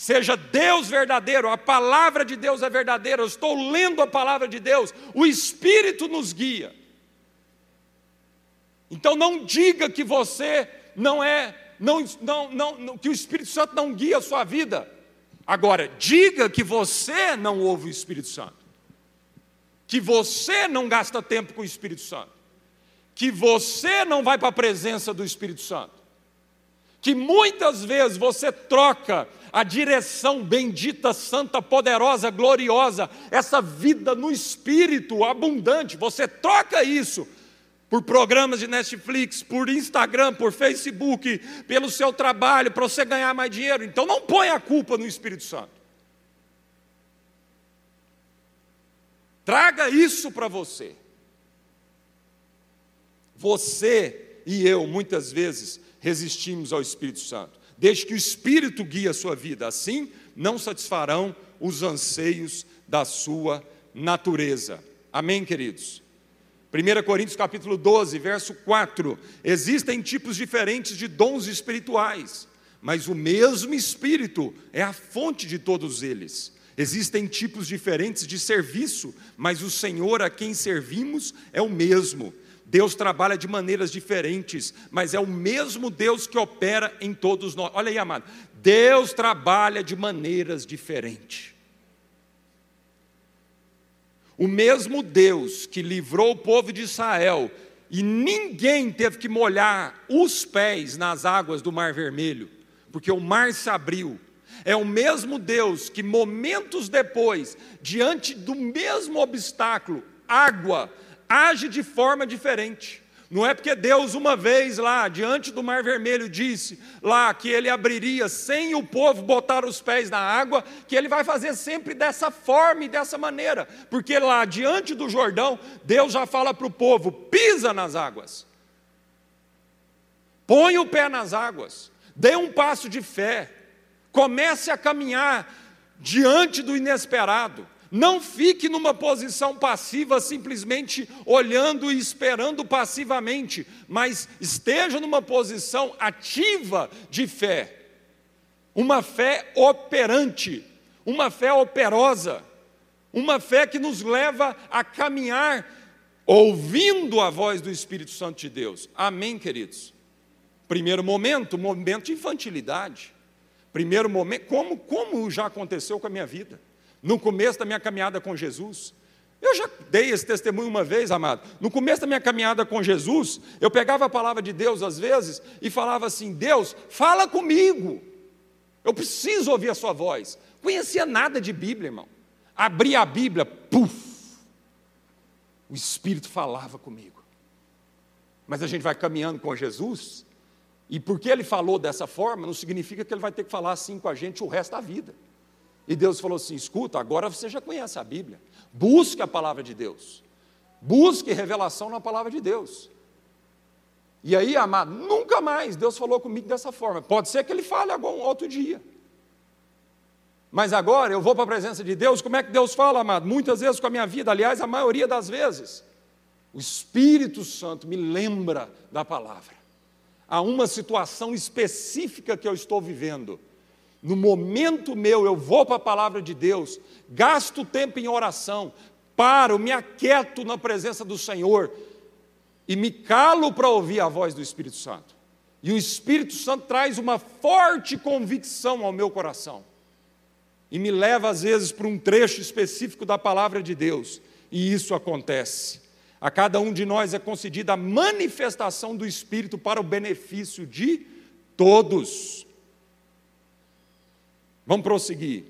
Seja Deus verdadeiro, a palavra de Deus é verdadeira, eu estou lendo a palavra de Deus, o Espírito nos guia. Então não diga que você não é, não, não, não, que o Espírito Santo não guia a sua vida. Agora, diga que você não ouve o Espírito Santo, que você não gasta tempo com o Espírito Santo, que você não vai para a presença do Espírito Santo, que muitas vezes você troca a direção bendita, santa, poderosa, gloriosa, essa vida no espírito abundante, você troca isso por programas de Netflix, por Instagram, por Facebook, pelo seu trabalho, para você ganhar mais dinheiro. Então não põe a culpa no Espírito Santo. Traga isso para você. Você e eu, muitas vezes, resistimos ao Espírito Santo. Deixe que o Espírito guie a sua vida, assim não satisfarão os anseios da sua natureza. Amém, queridos? 1 Coríntios capítulo 12, verso 4. Existem tipos diferentes de dons espirituais, mas o mesmo Espírito é a fonte de todos eles. Existem tipos diferentes de serviço, mas o Senhor a quem servimos é o mesmo. Deus trabalha de maneiras diferentes, mas é o mesmo Deus que opera em todos nós. Olha aí, amado. Deus trabalha de maneiras diferentes. O mesmo Deus que livrou o povo de Israel e ninguém teve que molhar os pés nas águas do Mar Vermelho, porque o mar se abriu. É o mesmo Deus que momentos depois, diante do mesmo obstáculo, água, age de forma diferente. Não é porque Deus, uma vez lá, diante do Mar Vermelho, disse lá que ele abriria sem o povo botar os pés na água, que ele vai fazer sempre dessa forma e dessa maneira. Porque lá, diante do Jordão, Deus já fala para o povo: pisa nas águas, põe o pé nas águas, dê um passo de fé, comece a caminhar diante do inesperado. Não fique numa posição passiva, simplesmente olhando e esperando passivamente, mas esteja numa posição ativa de fé. Uma fé operante, uma fé operosa, uma fé que nos leva a caminhar ouvindo a voz do Espírito Santo de Deus. Amém, queridos? Primeiro momento, momento de infantilidade. Primeiro momento, como, como já aconteceu com a minha vida no começo da minha caminhada com Jesus. Eu já dei esse testemunho uma vez, amado. No começo da minha caminhada com Jesus, eu pegava a palavra de Deus às vezes e falava assim: Deus, fala comigo. Eu preciso ouvir a sua voz. Conhecia nada de Bíblia, irmão. Abria a Bíblia, puf. O Espírito falava comigo. Mas a gente vai caminhando com Jesus, e porque ele falou dessa forma, não significa que ele vai ter que falar assim com a gente o resto da vida. E Deus falou assim: escuta, agora você já conhece a Bíblia, busque a palavra de Deus, busque revelação na palavra de Deus. E aí, amado, nunca mais Deus falou comigo dessa forma. Pode ser que ele fale algum outro dia. Mas agora eu vou para a presença de Deus, como é que Deus fala, amado? Muitas vezes com a minha vida, aliás, a maioria das vezes. O Espírito Santo me lembra da palavra. Há uma situação específica que eu estou vivendo no momento meu, eu vou para a palavra de Deus, gasto tempo em oração, paro, me aquieto na presença do Senhor e me calo para ouvir a voz do Espírito Santo. E o Espírito Santo traz uma forte convicção ao meu coração e me leva, às vezes, para um trecho específico da palavra de Deus, e isso acontece. A cada um de nós é concedida a manifestação do Espírito para o benefício de todos. Vamos prosseguir.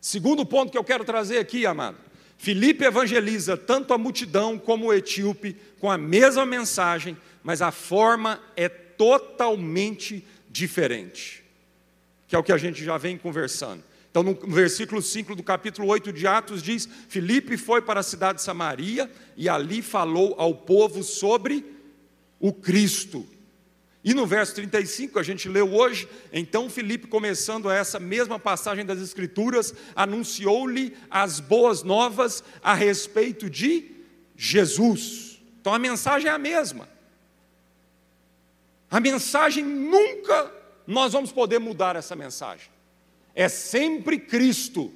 Segundo ponto que eu quero trazer aqui, amado. Filipe evangeliza tanto a multidão como o etíope com a mesma mensagem, mas a forma é totalmente diferente. Que é o que a gente já vem conversando. Então, no versículo 5 do capítulo 8 de Atos, diz: Filipe foi para a cidade de Samaria e ali falou ao povo sobre o Cristo. E no verso 35, a gente leu hoje, então Filipe, começando essa mesma passagem das Escrituras, anunciou-lhe as boas novas a respeito de Jesus. Então a mensagem é a mesma. A mensagem nunca nós vamos poder mudar essa mensagem. É sempre Cristo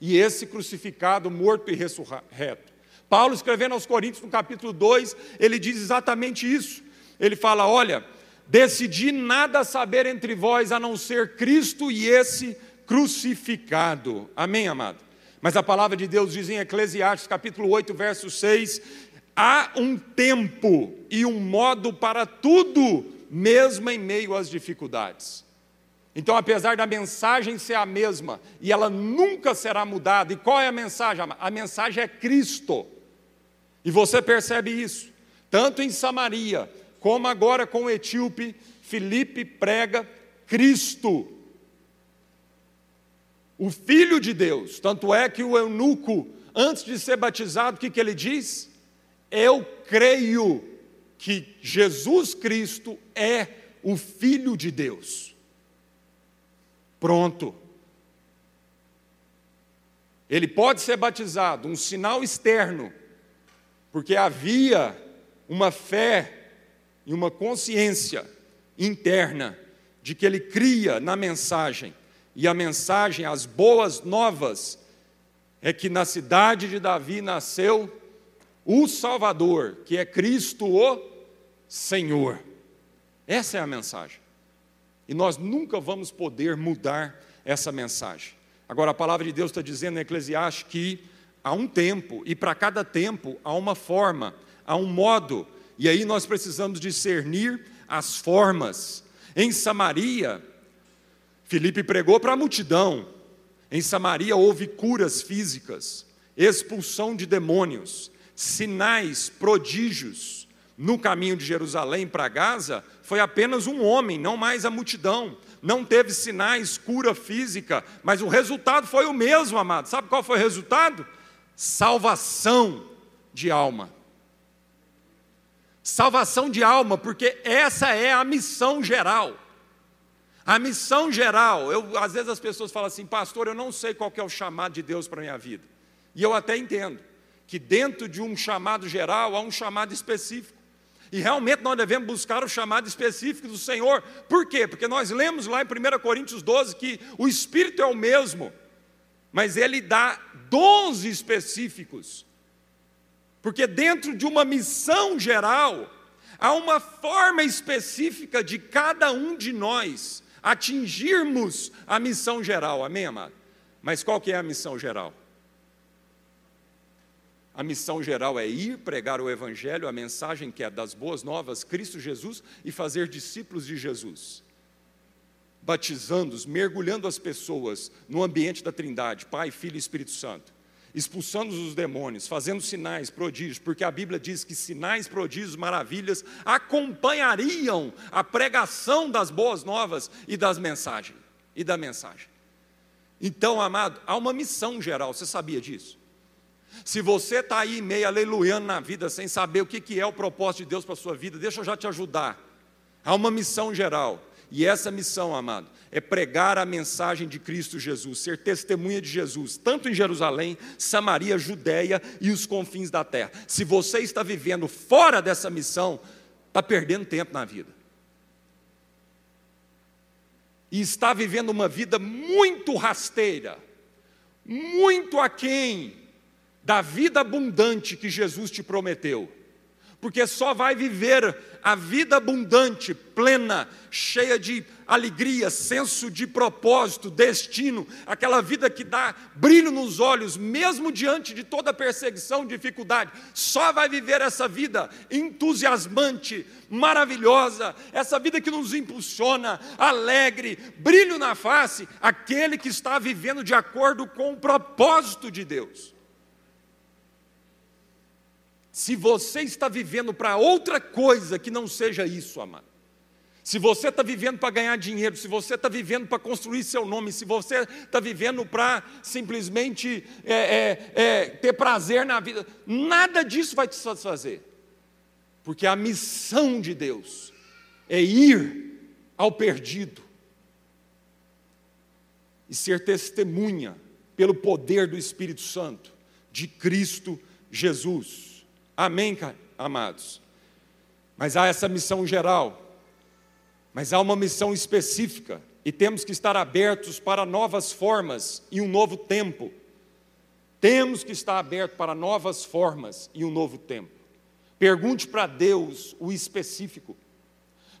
e esse crucificado, morto e ressurreto. Paulo, escrevendo aos Coríntios, no capítulo 2, ele diz exatamente isso. Ele fala: Olha, Decidi nada saber entre vós a não ser Cristo e esse crucificado. Amém, amado? Mas a palavra de Deus diz em Eclesiastes capítulo 8, verso 6: há um tempo e um modo para tudo, mesmo em meio às dificuldades. Então, apesar da mensagem ser a mesma, e ela nunca será mudada, e qual é a mensagem? A mensagem é Cristo. E você percebe isso, tanto em Samaria, como agora com o etíope, Filipe prega Cristo, o Filho de Deus. Tanto é que o eunuco, antes de ser batizado, o que, que ele diz? Eu creio que Jesus Cristo é o Filho de Deus. Pronto. Ele pode ser batizado, um sinal externo, porque havia uma fé e uma consciência interna de que ele cria na mensagem. E a mensagem, as boas novas, é que na cidade de Davi nasceu o Salvador, que é Cristo o Senhor. Essa é a mensagem. E nós nunca vamos poder mudar essa mensagem. Agora, a palavra de Deus está dizendo em Eclesiastes que há um tempo, e para cada tempo há uma forma, há um modo, e aí nós precisamos discernir as formas. Em Samaria, Filipe pregou para a multidão. Em Samaria houve curas físicas, expulsão de demônios, sinais, prodígios. No caminho de Jerusalém para Gaza, foi apenas um homem, não mais a multidão. Não teve sinais, cura física, mas o resultado foi o mesmo, amado. Sabe qual foi o resultado? Salvação de alma. Salvação de alma, porque essa é a missão geral. A missão geral, eu, às vezes as pessoas falam assim, pastor, eu não sei qual é o chamado de Deus para a minha vida. E eu até entendo que dentro de um chamado geral há um chamado específico. E realmente nós devemos buscar o chamado específico do Senhor. Por quê? Porque nós lemos lá em 1 Coríntios 12 que o Espírito é o mesmo, mas ele dá dons específicos. Porque dentro de uma missão geral, há uma forma específica de cada um de nós atingirmos a missão geral, amém, amado? Mas qual que é a missão geral? A missão geral é ir pregar o Evangelho, a mensagem que é das boas novas, Cristo Jesus, e fazer discípulos de Jesus. Batizando-os, mergulhando as pessoas no ambiente da Trindade, Pai, Filho e Espírito Santo expulsando os demônios, fazendo sinais, prodígios, porque a Bíblia diz que sinais, prodígios, maravilhas acompanhariam a pregação das boas novas e das mensagens e da mensagem. Então, amado, há uma missão geral, você sabia disso? Se você está aí meio aleluiando na vida, sem saber o que, é o propósito de Deus para a sua vida, deixa eu já te ajudar. Há uma missão geral. E essa missão, amado, é pregar a mensagem de Cristo Jesus, ser testemunha de Jesus, tanto em Jerusalém, Samaria, Judéia e os confins da terra. Se você está vivendo fora dessa missão, está perdendo tempo na vida. E está vivendo uma vida muito rasteira, muito aquém da vida abundante que Jesus te prometeu porque só vai viver a vida abundante, plena, cheia de alegria, senso de propósito, destino, aquela vida que dá brilho nos olhos, mesmo diante de toda perseguição, dificuldade. Só vai viver essa vida entusiasmante, maravilhosa, essa vida que nos impulsiona, alegre, brilho na face, aquele que está vivendo de acordo com o propósito de Deus. Se você está vivendo para outra coisa que não seja isso, amado. Se você está vivendo para ganhar dinheiro, se você está vivendo para construir seu nome, se você está vivendo para simplesmente é, é, é, ter prazer na vida, nada disso vai te satisfazer. Porque a missão de Deus é ir ao perdido e ser testemunha, pelo poder do Espírito Santo, de Cristo Jesus. Amém, amados? Mas há essa missão geral, mas há uma missão específica, e temos que estar abertos para novas formas e um novo tempo. Temos que estar abertos para novas formas e um novo tempo. Pergunte para Deus o específico.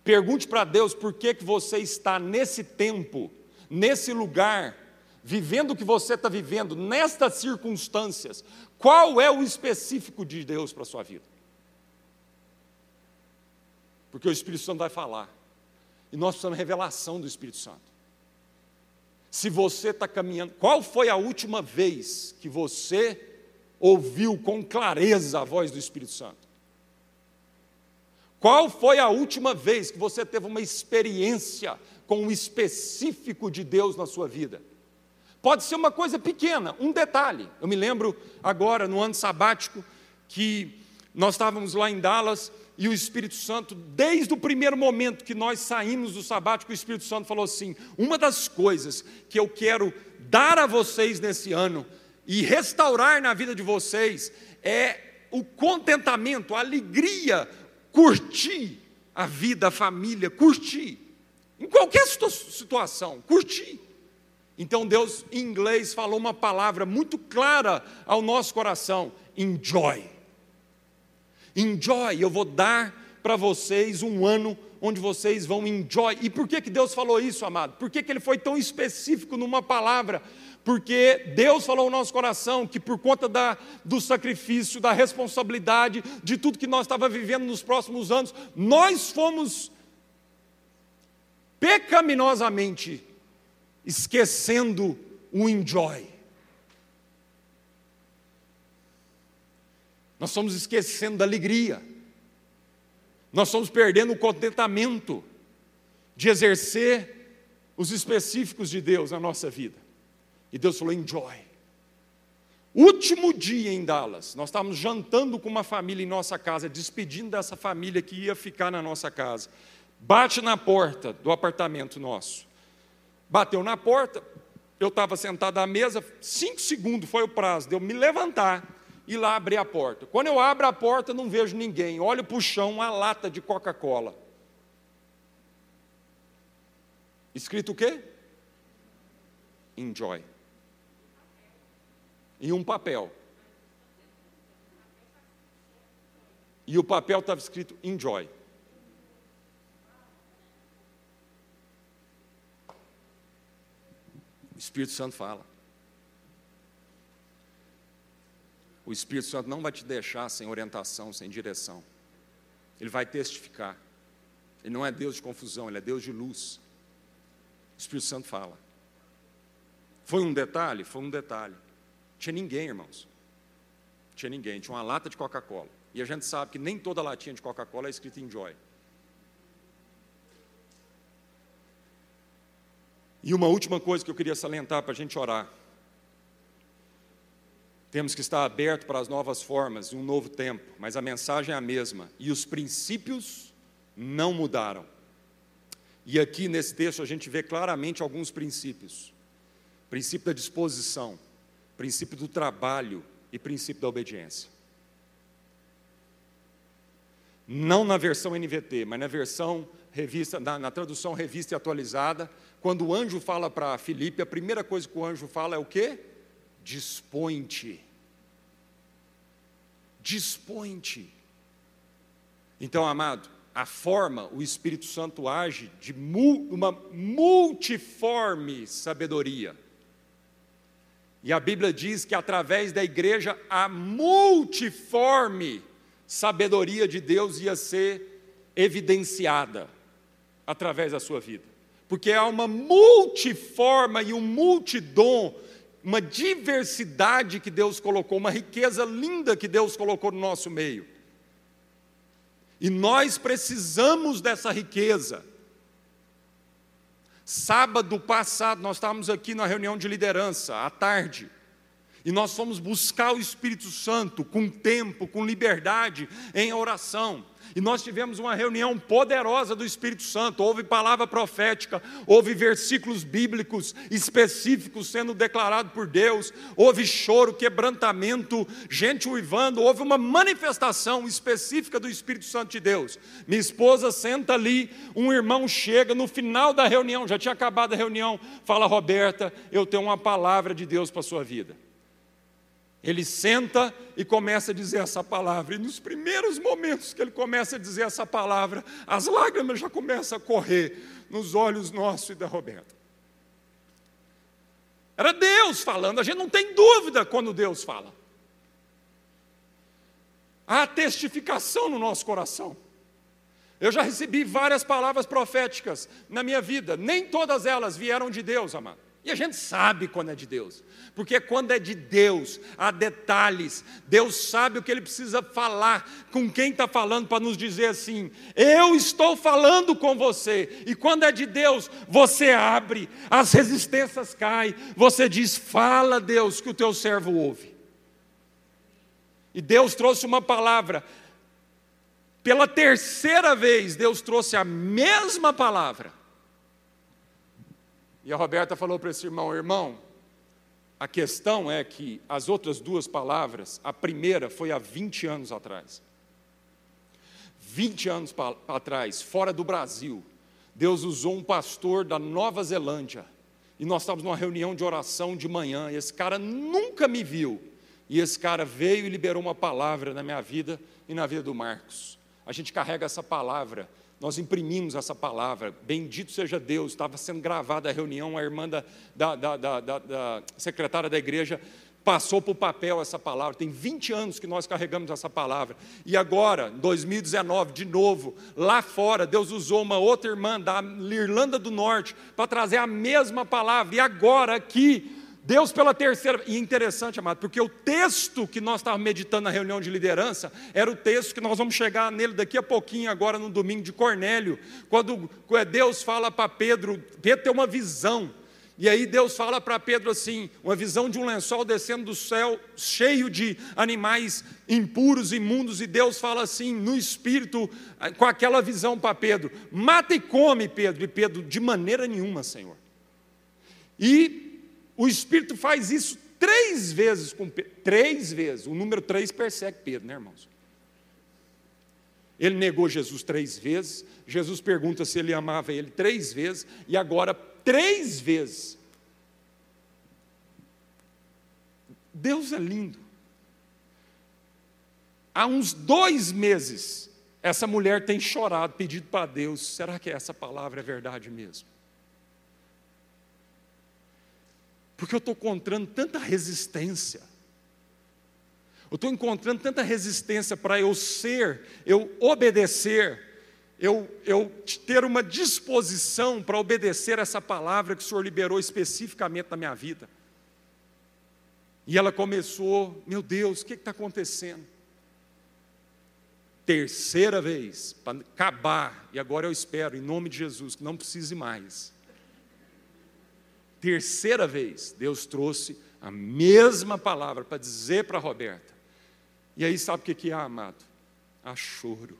Pergunte para Deus por que, que você está nesse tempo, nesse lugar, vivendo o que você está vivendo, nestas circunstâncias. Qual é o específico de Deus para a sua vida? Porque o Espírito Santo vai falar. E nós precisamos de revelação do Espírito Santo. Se você está caminhando, qual foi a última vez que você ouviu com clareza a voz do Espírito Santo? Qual foi a última vez que você teve uma experiência com o específico de Deus na sua vida? Pode ser uma coisa pequena, um detalhe. Eu me lembro agora, no ano sabático, que nós estávamos lá em Dallas e o Espírito Santo, desde o primeiro momento que nós saímos do sabático, o Espírito Santo falou assim: uma das coisas que eu quero dar a vocês nesse ano e restaurar na vida de vocês é o contentamento, a alegria, curtir a vida, a família, curtir. Em qualquer situação, curtir. Então Deus, em inglês, falou uma palavra muito clara ao nosso coração: enjoy. Enjoy, eu vou dar para vocês um ano onde vocês vão enjoy. E por que, que Deus falou isso, amado? Por que, que ele foi tão específico numa palavra? Porque Deus falou ao nosso coração que por conta da, do sacrifício, da responsabilidade, de tudo que nós estávamos vivendo nos próximos anos, nós fomos pecaminosamente esquecendo o enjoy. Nós estamos esquecendo da alegria. Nós estamos perdendo o contentamento de exercer os específicos de Deus na nossa vida. E Deus falou: enjoy. Último dia em Dallas, nós estávamos jantando com uma família em nossa casa, despedindo dessa família que ia ficar na nossa casa. Bate na porta do apartamento nosso. Bateu na porta, eu estava sentado à mesa, cinco segundos foi o prazo de eu me levantar e lá abrir a porta. Quando eu abro a porta, não vejo ninguém. Olho para o chão, uma lata de Coca-Cola. Escrito o quê? Enjoy. E um papel. E o papel estava escrito Enjoy. O Espírito Santo fala. O Espírito Santo não vai te deixar sem orientação, sem direção. Ele vai testificar. Ele não é Deus de confusão, ele é Deus de luz. O Espírito Santo fala. Foi um detalhe? Foi um detalhe. Tinha ninguém, irmãos. Tinha ninguém. Tinha uma lata de Coca-Cola. E a gente sabe que nem toda latinha de Coca-Cola é escrita em Joy. E uma última coisa que eu queria salientar para a gente orar. Temos que estar aberto para as novas formas e um novo tempo, mas a mensagem é a mesma e os princípios não mudaram. E aqui nesse texto a gente vê claramente alguns princípios: princípio da disposição, princípio do trabalho e princípio da obediência. Não na versão NVT, mas na versão revista, na, na tradução revista e atualizada, quando o anjo fala para Filipe, a primeira coisa que o anjo fala é o quê? Dispõe-te. Dispõe-te. Então, amado, a forma, o Espírito Santo age de uma multiforme sabedoria. E a Bíblia diz que através da igreja a multiforme sabedoria de Deus ia ser evidenciada através da sua vida porque há uma multiforma e um multidom, uma diversidade que Deus colocou, uma riqueza linda que Deus colocou no nosso meio. E nós precisamos dessa riqueza. Sábado passado, nós estávamos aqui na reunião de liderança, à tarde, e nós fomos buscar o Espírito Santo com tempo, com liberdade, em oração. E nós tivemos uma reunião poderosa do Espírito Santo. Houve palavra profética, houve versículos bíblicos específicos sendo declarados por Deus, houve choro, quebrantamento, gente uivando, houve uma manifestação específica do Espírito Santo de Deus. Minha esposa senta ali, um irmão chega no final da reunião, já tinha acabado a reunião, fala: Roberta, eu tenho uma palavra de Deus para a sua vida. Ele senta e começa a dizer essa palavra. E nos primeiros momentos que ele começa a dizer essa palavra, as lágrimas já começam a correr nos olhos nossos e da Roberta. Era Deus falando, a gente não tem dúvida quando Deus fala. Há testificação no nosso coração. Eu já recebi várias palavras proféticas na minha vida, nem todas elas vieram de Deus, amado. E a gente sabe quando é de Deus, porque quando é de Deus, há detalhes, Deus sabe o que Ele precisa falar, com quem está falando, para nos dizer assim: eu estou falando com você, e quando é de Deus, você abre, as resistências caem, você diz: fala, Deus, que o teu servo ouve. E Deus trouxe uma palavra, pela terceira vez, Deus trouxe a mesma palavra e a Roberta falou para esse irmão: irmão, a questão é que as outras duas palavras, a primeira foi há 20 anos atrás. 20 anos atrás, fora do Brasil, Deus usou um pastor da Nova Zelândia E nós estávamos numa reunião de oração de manhã, e esse cara nunca me viu. E esse cara veio e liberou uma palavra na minha vida e na vida do Marcos. A gente carrega essa palavra, nós imprimimos essa palavra. Bendito seja Deus, estava sendo gravada a reunião, a irmã da, da, da, da, secretária da igreja passou para o papel essa palavra. Tem 20 anos que nós carregamos essa palavra. E agora, 2019, de novo, lá fora, Deus usou uma outra irmã da Irlanda do Norte para trazer a mesma palavra. E agora aqui, Deus pela terceira. E interessante, amado, porque o texto que nós estávamos meditando na reunião de liderança era o texto que nós vamos chegar nele daqui a pouquinho, agora no domingo de Cornélio, quando Deus fala para Pedro, Pedro tem uma visão. E aí Deus fala para Pedro assim, uma visão de um lençol descendo do céu, cheio de animais impuros, imundos, e Deus fala assim, no espírito, com aquela visão para Pedro: mata e come, Pedro. E Pedro, de maneira nenhuma, Senhor. E o espírito faz isso três vezes com Pedro, três vezes. O número três persegue Pedro, né, irmãos? Ele negou Jesus três vezes. Jesus pergunta se ele amava ele três vezes, e agora três vezes. Deus é lindo. Há uns dois meses, essa mulher tem chorado, pedido para Deus: será que essa palavra é verdade mesmo? Porque eu estou encontrando tanta resistência. Eu estou encontrando tanta resistência para eu ser, eu obedecer, eu, eu ter uma disposição para obedecer essa palavra que o Senhor liberou especificamente na minha vida. E ela começou, meu Deus, o que está acontecendo? Terceira vez, para acabar, e agora eu espero, em nome de Jesus, que não precise mais. Terceira vez, Deus trouxe a mesma palavra para dizer para Roberta. E aí, sabe o que é, amado? A choro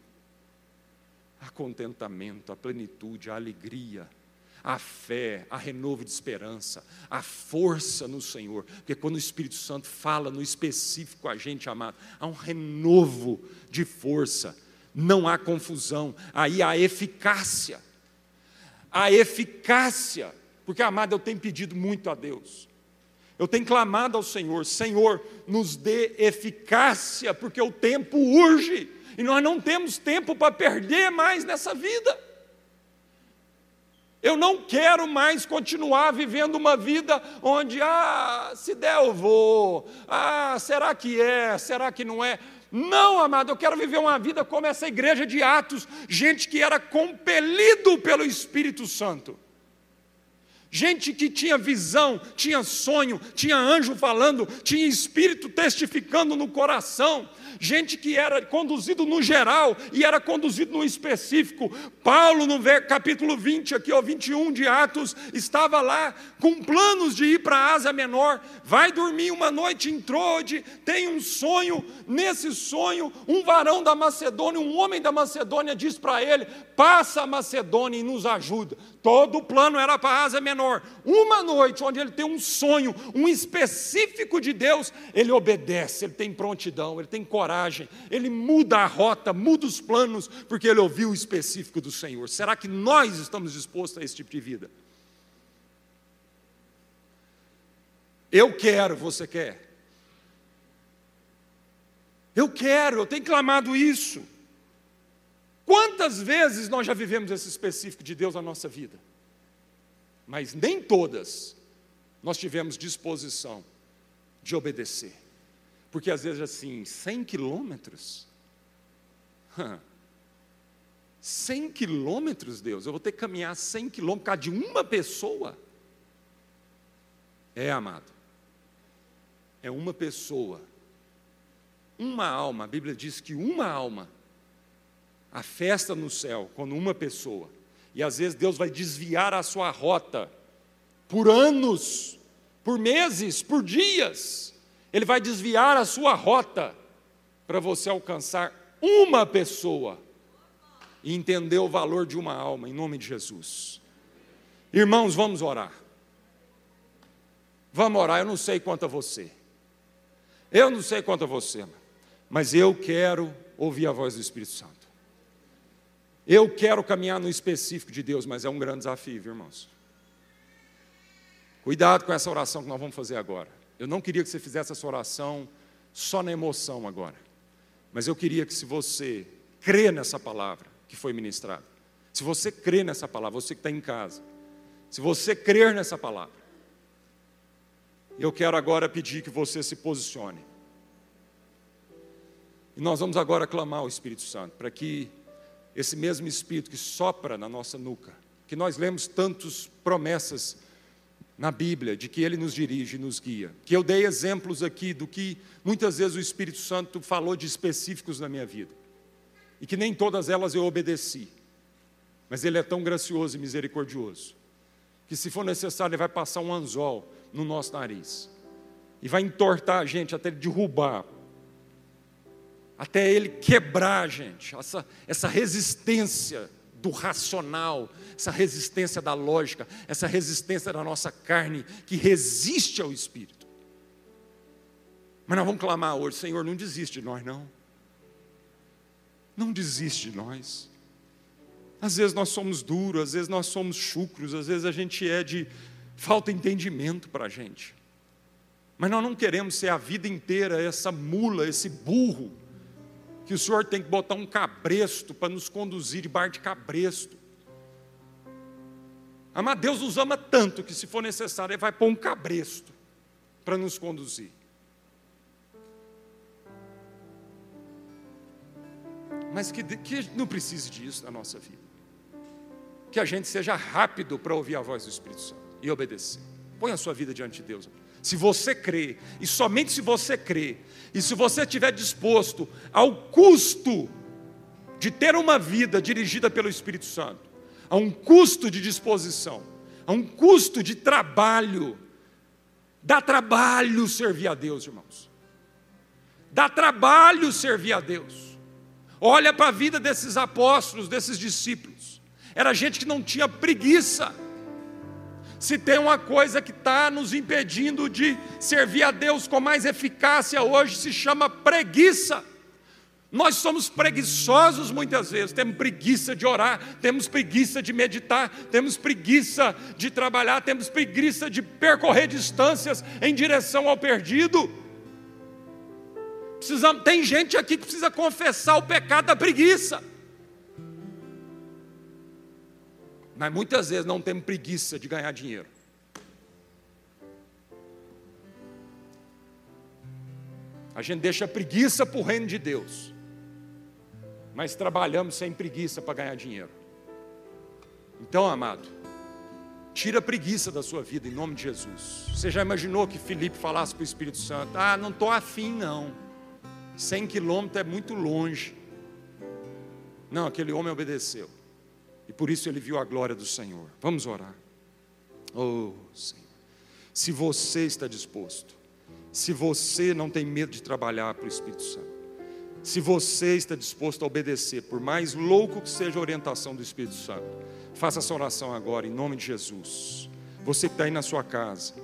a contentamento, a plenitude, a alegria, a fé, a renovo de esperança, a força no Senhor. Porque quando o Espírito Santo fala no específico a gente, amado, há um renovo de força, não há confusão, aí há eficácia. A eficácia, porque, amado, eu tenho pedido muito a Deus. Eu tenho clamado ao Senhor, Senhor, nos dê eficácia, porque o tempo urge. E nós não temos tempo para perder mais nessa vida. Eu não quero mais continuar vivendo uma vida onde, ah, se der eu vou, ah, será que é, será que não é? Não, amado, eu quero viver uma vida como essa igreja de Atos, gente que era compelido pelo Espírito Santo. Gente que tinha visão, tinha sonho, tinha anjo falando, tinha espírito testificando no coração, gente que era conduzido no geral e era conduzido no específico. Paulo, no capítulo 20, aqui, ó, 21 de Atos, estava lá com planos de ir para a Ásia Menor, vai dormir uma noite em Trode, tem um sonho, nesse sonho, um varão da Macedônia, um homem da Macedônia diz para ele: passa a Macedônia e nos ajuda. Todo o plano era para a Ásia Menor. Uma noite, onde ele tem um sonho, um específico de Deus, ele obedece, ele tem prontidão, ele tem coragem, ele muda a rota, muda os planos, porque ele ouviu o específico do Senhor. Será que nós estamos dispostos a esse tipo de vida? Eu quero, você quer? Eu quero, eu tenho clamado isso. Quantas vezes nós já vivemos esse específico de Deus na nossa vida? Mas nem todas nós tivemos disposição de obedecer. Porque às vezes assim, 100 quilômetros? 100 quilômetros, Deus, eu vou ter que caminhar 100 quilômetros por causa de uma pessoa? É, amado, é uma pessoa, uma alma, a Bíblia diz que uma alma a festa no céu, quando uma pessoa, e às vezes Deus vai desviar a sua rota por anos, por meses, por dias, Ele vai desviar a sua rota para você alcançar uma pessoa e entender o valor de uma alma, em nome de Jesus. Irmãos, vamos orar. Vamos orar, eu não sei quanto a você. Eu não sei quanto a você, mas eu quero ouvir a voz do Espírito Santo. Eu quero caminhar no específico de Deus, mas é um grande desafio, viu, irmãos. Cuidado com essa oração que nós vamos fazer agora. Eu não queria que você fizesse essa oração só na emoção agora. Mas eu queria que, se você crê nessa palavra que foi ministrada, se você crê nessa palavra, você que está em casa, se você crer nessa palavra, eu quero agora pedir que você se posicione. E nós vamos agora clamar ao Espírito Santo, para que esse mesmo Espírito que sopra na nossa nuca, que nós lemos tantas promessas na Bíblia de que Ele nos dirige e nos guia, que eu dei exemplos aqui do que muitas vezes o Espírito Santo falou de específicos na minha vida, e que nem todas elas eu obedeci, mas Ele é tão gracioso e misericordioso, que se for necessário Ele vai passar um anzol no nosso nariz, e vai entortar a gente até derrubar, até ele quebrar gente, essa, essa resistência do racional, essa resistência da lógica, essa resistência da nossa carne que resiste ao Espírito. Mas nós vamos clamar hoje, Senhor, não desiste de nós, não. Não desiste de nós. Às vezes nós somos duros, às vezes nós somos chucros, às vezes a gente é de falta entendimento para a gente. Mas nós não queremos ser a vida inteira essa mula, esse burro que o Senhor tem que botar um cabresto para nos conduzir de bar de cabresto. Amar Deus nos ama tanto que, se for necessário, Ele vai pôr um cabresto para nos conduzir. Mas que, que não precise disso na nossa vida. Que a gente seja rápido para ouvir a voz do Espírito Santo e obedecer. Põe a sua vida diante de Deus. Se você crê, e somente se você crê, e se você estiver disposto ao custo de ter uma vida dirigida pelo Espírito Santo, a um custo de disposição, a um custo de trabalho, dá trabalho servir a Deus, irmãos. Dá trabalho servir a Deus. Olha para a vida desses apóstolos, desses discípulos. Era gente que não tinha preguiça se tem uma coisa que está nos impedindo de servir a Deus com mais eficácia hoje, se chama preguiça. Nós somos preguiçosos muitas vezes, temos preguiça de orar, temos preguiça de meditar, temos preguiça de trabalhar, temos preguiça de percorrer distâncias em direção ao perdido. Precisamos, tem gente aqui que precisa confessar o pecado da preguiça. Mas muitas vezes não temos preguiça de ganhar dinheiro. A gente deixa preguiça para o reino de Deus, mas trabalhamos sem preguiça para ganhar dinheiro. Então, amado, tira a preguiça da sua vida em nome de Jesus. Você já imaginou que Felipe falasse para o Espírito Santo: Ah, não estou afim, não. 100 quilômetros é muito longe. Não, aquele homem obedeceu. E por isso ele viu a glória do Senhor. Vamos orar. Oh, Senhor. Se você está disposto, se você não tem medo de trabalhar para o Espírito Santo, se você está disposto a obedecer, por mais louco que seja a orientação do Espírito Santo, faça essa oração agora, em nome de Jesus. Você que está aí na sua casa,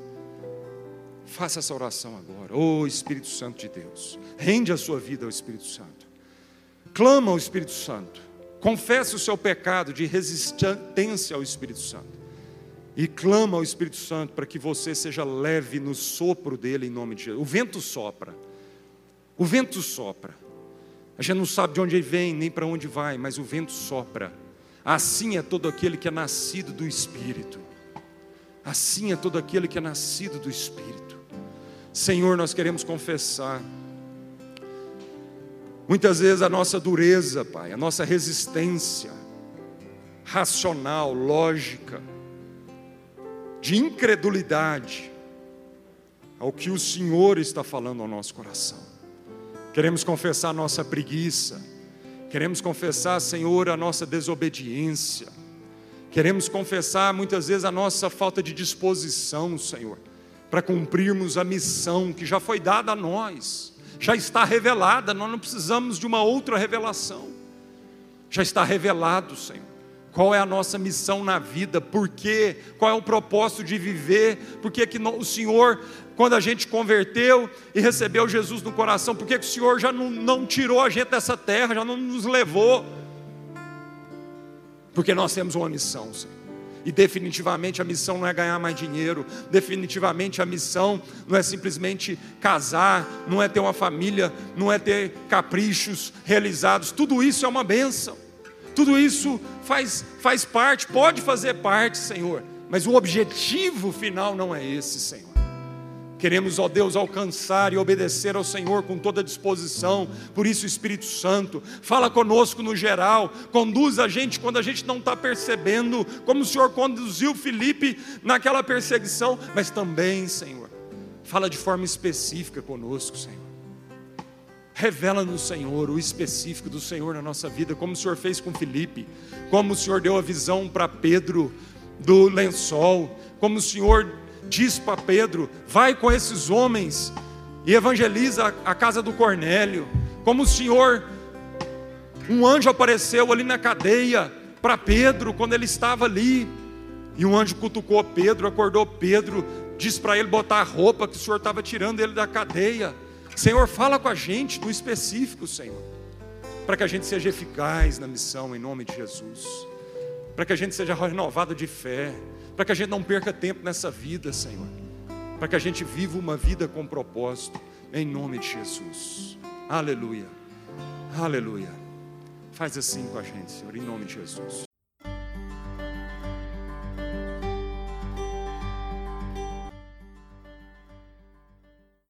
faça essa oração agora. Oh Espírito Santo de Deus, rende a sua vida ao Espírito Santo. Clama ao Espírito Santo confesse o seu pecado de resistência ao Espírito Santo. E clama ao Espírito Santo para que você seja leve no sopro dele em nome de Jesus. O vento sopra. O vento sopra. A gente não sabe de onde ele vem, nem para onde vai, mas o vento sopra. Assim é todo aquele que é nascido do Espírito. Assim é todo aquele que é nascido do Espírito. Senhor, nós queremos confessar Muitas vezes a nossa dureza, Pai, a nossa resistência racional, lógica, de incredulidade ao que o Senhor está falando ao nosso coração. Queremos confessar a nossa preguiça, queremos confessar, Senhor, a nossa desobediência, queremos confessar muitas vezes a nossa falta de disposição, Senhor, para cumprirmos a missão que já foi dada a nós já está revelada, nós não precisamos de uma outra revelação. Já está revelado, Senhor. Qual é a nossa missão na vida? Por quê? Qual é o propósito de viver? Por que, que o Senhor, quando a gente converteu e recebeu Jesus no coração, por que, que o Senhor já não, não tirou a gente dessa terra, já não nos levou? Porque nós temos uma missão, Senhor. E definitivamente a missão não é ganhar mais dinheiro, definitivamente a missão não é simplesmente casar, não é ter uma família, não é ter caprichos realizados, tudo isso é uma benção, tudo isso faz, faz parte, pode fazer parte, Senhor, mas o objetivo final não é esse, Senhor. Queremos, ó Deus, alcançar e obedecer ao Senhor com toda disposição. Por isso, Espírito Santo, fala conosco no geral, conduz a gente quando a gente não está percebendo, como o Senhor conduziu Felipe naquela perseguição, mas também, Senhor, fala de forma específica conosco, Senhor. Revela-nos, Senhor, o específico do Senhor na nossa vida, como o Senhor fez com Felipe, como o Senhor deu a visão para Pedro do lençol, como o Senhor diz para Pedro: vai com esses homens e evangeliza a casa do Cornélio. Como o Senhor, um anjo apareceu ali na cadeia para Pedro quando ele estava ali. E um anjo cutucou Pedro, acordou Pedro, disse para ele botar a roupa que o Senhor estava tirando ele da cadeia. Senhor, fala com a gente no específico, Senhor, para que a gente seja eficaz na missão em nome de Jesus, para que a gente seja renovado de fé, para que a gente não perca tempo nessa vida, Senhor, para que a gente viva uma vida com propósito, em nome de Jesus. Aleluia, aleluia. Faz assim com a gente, Senhor, em nome de Jesus.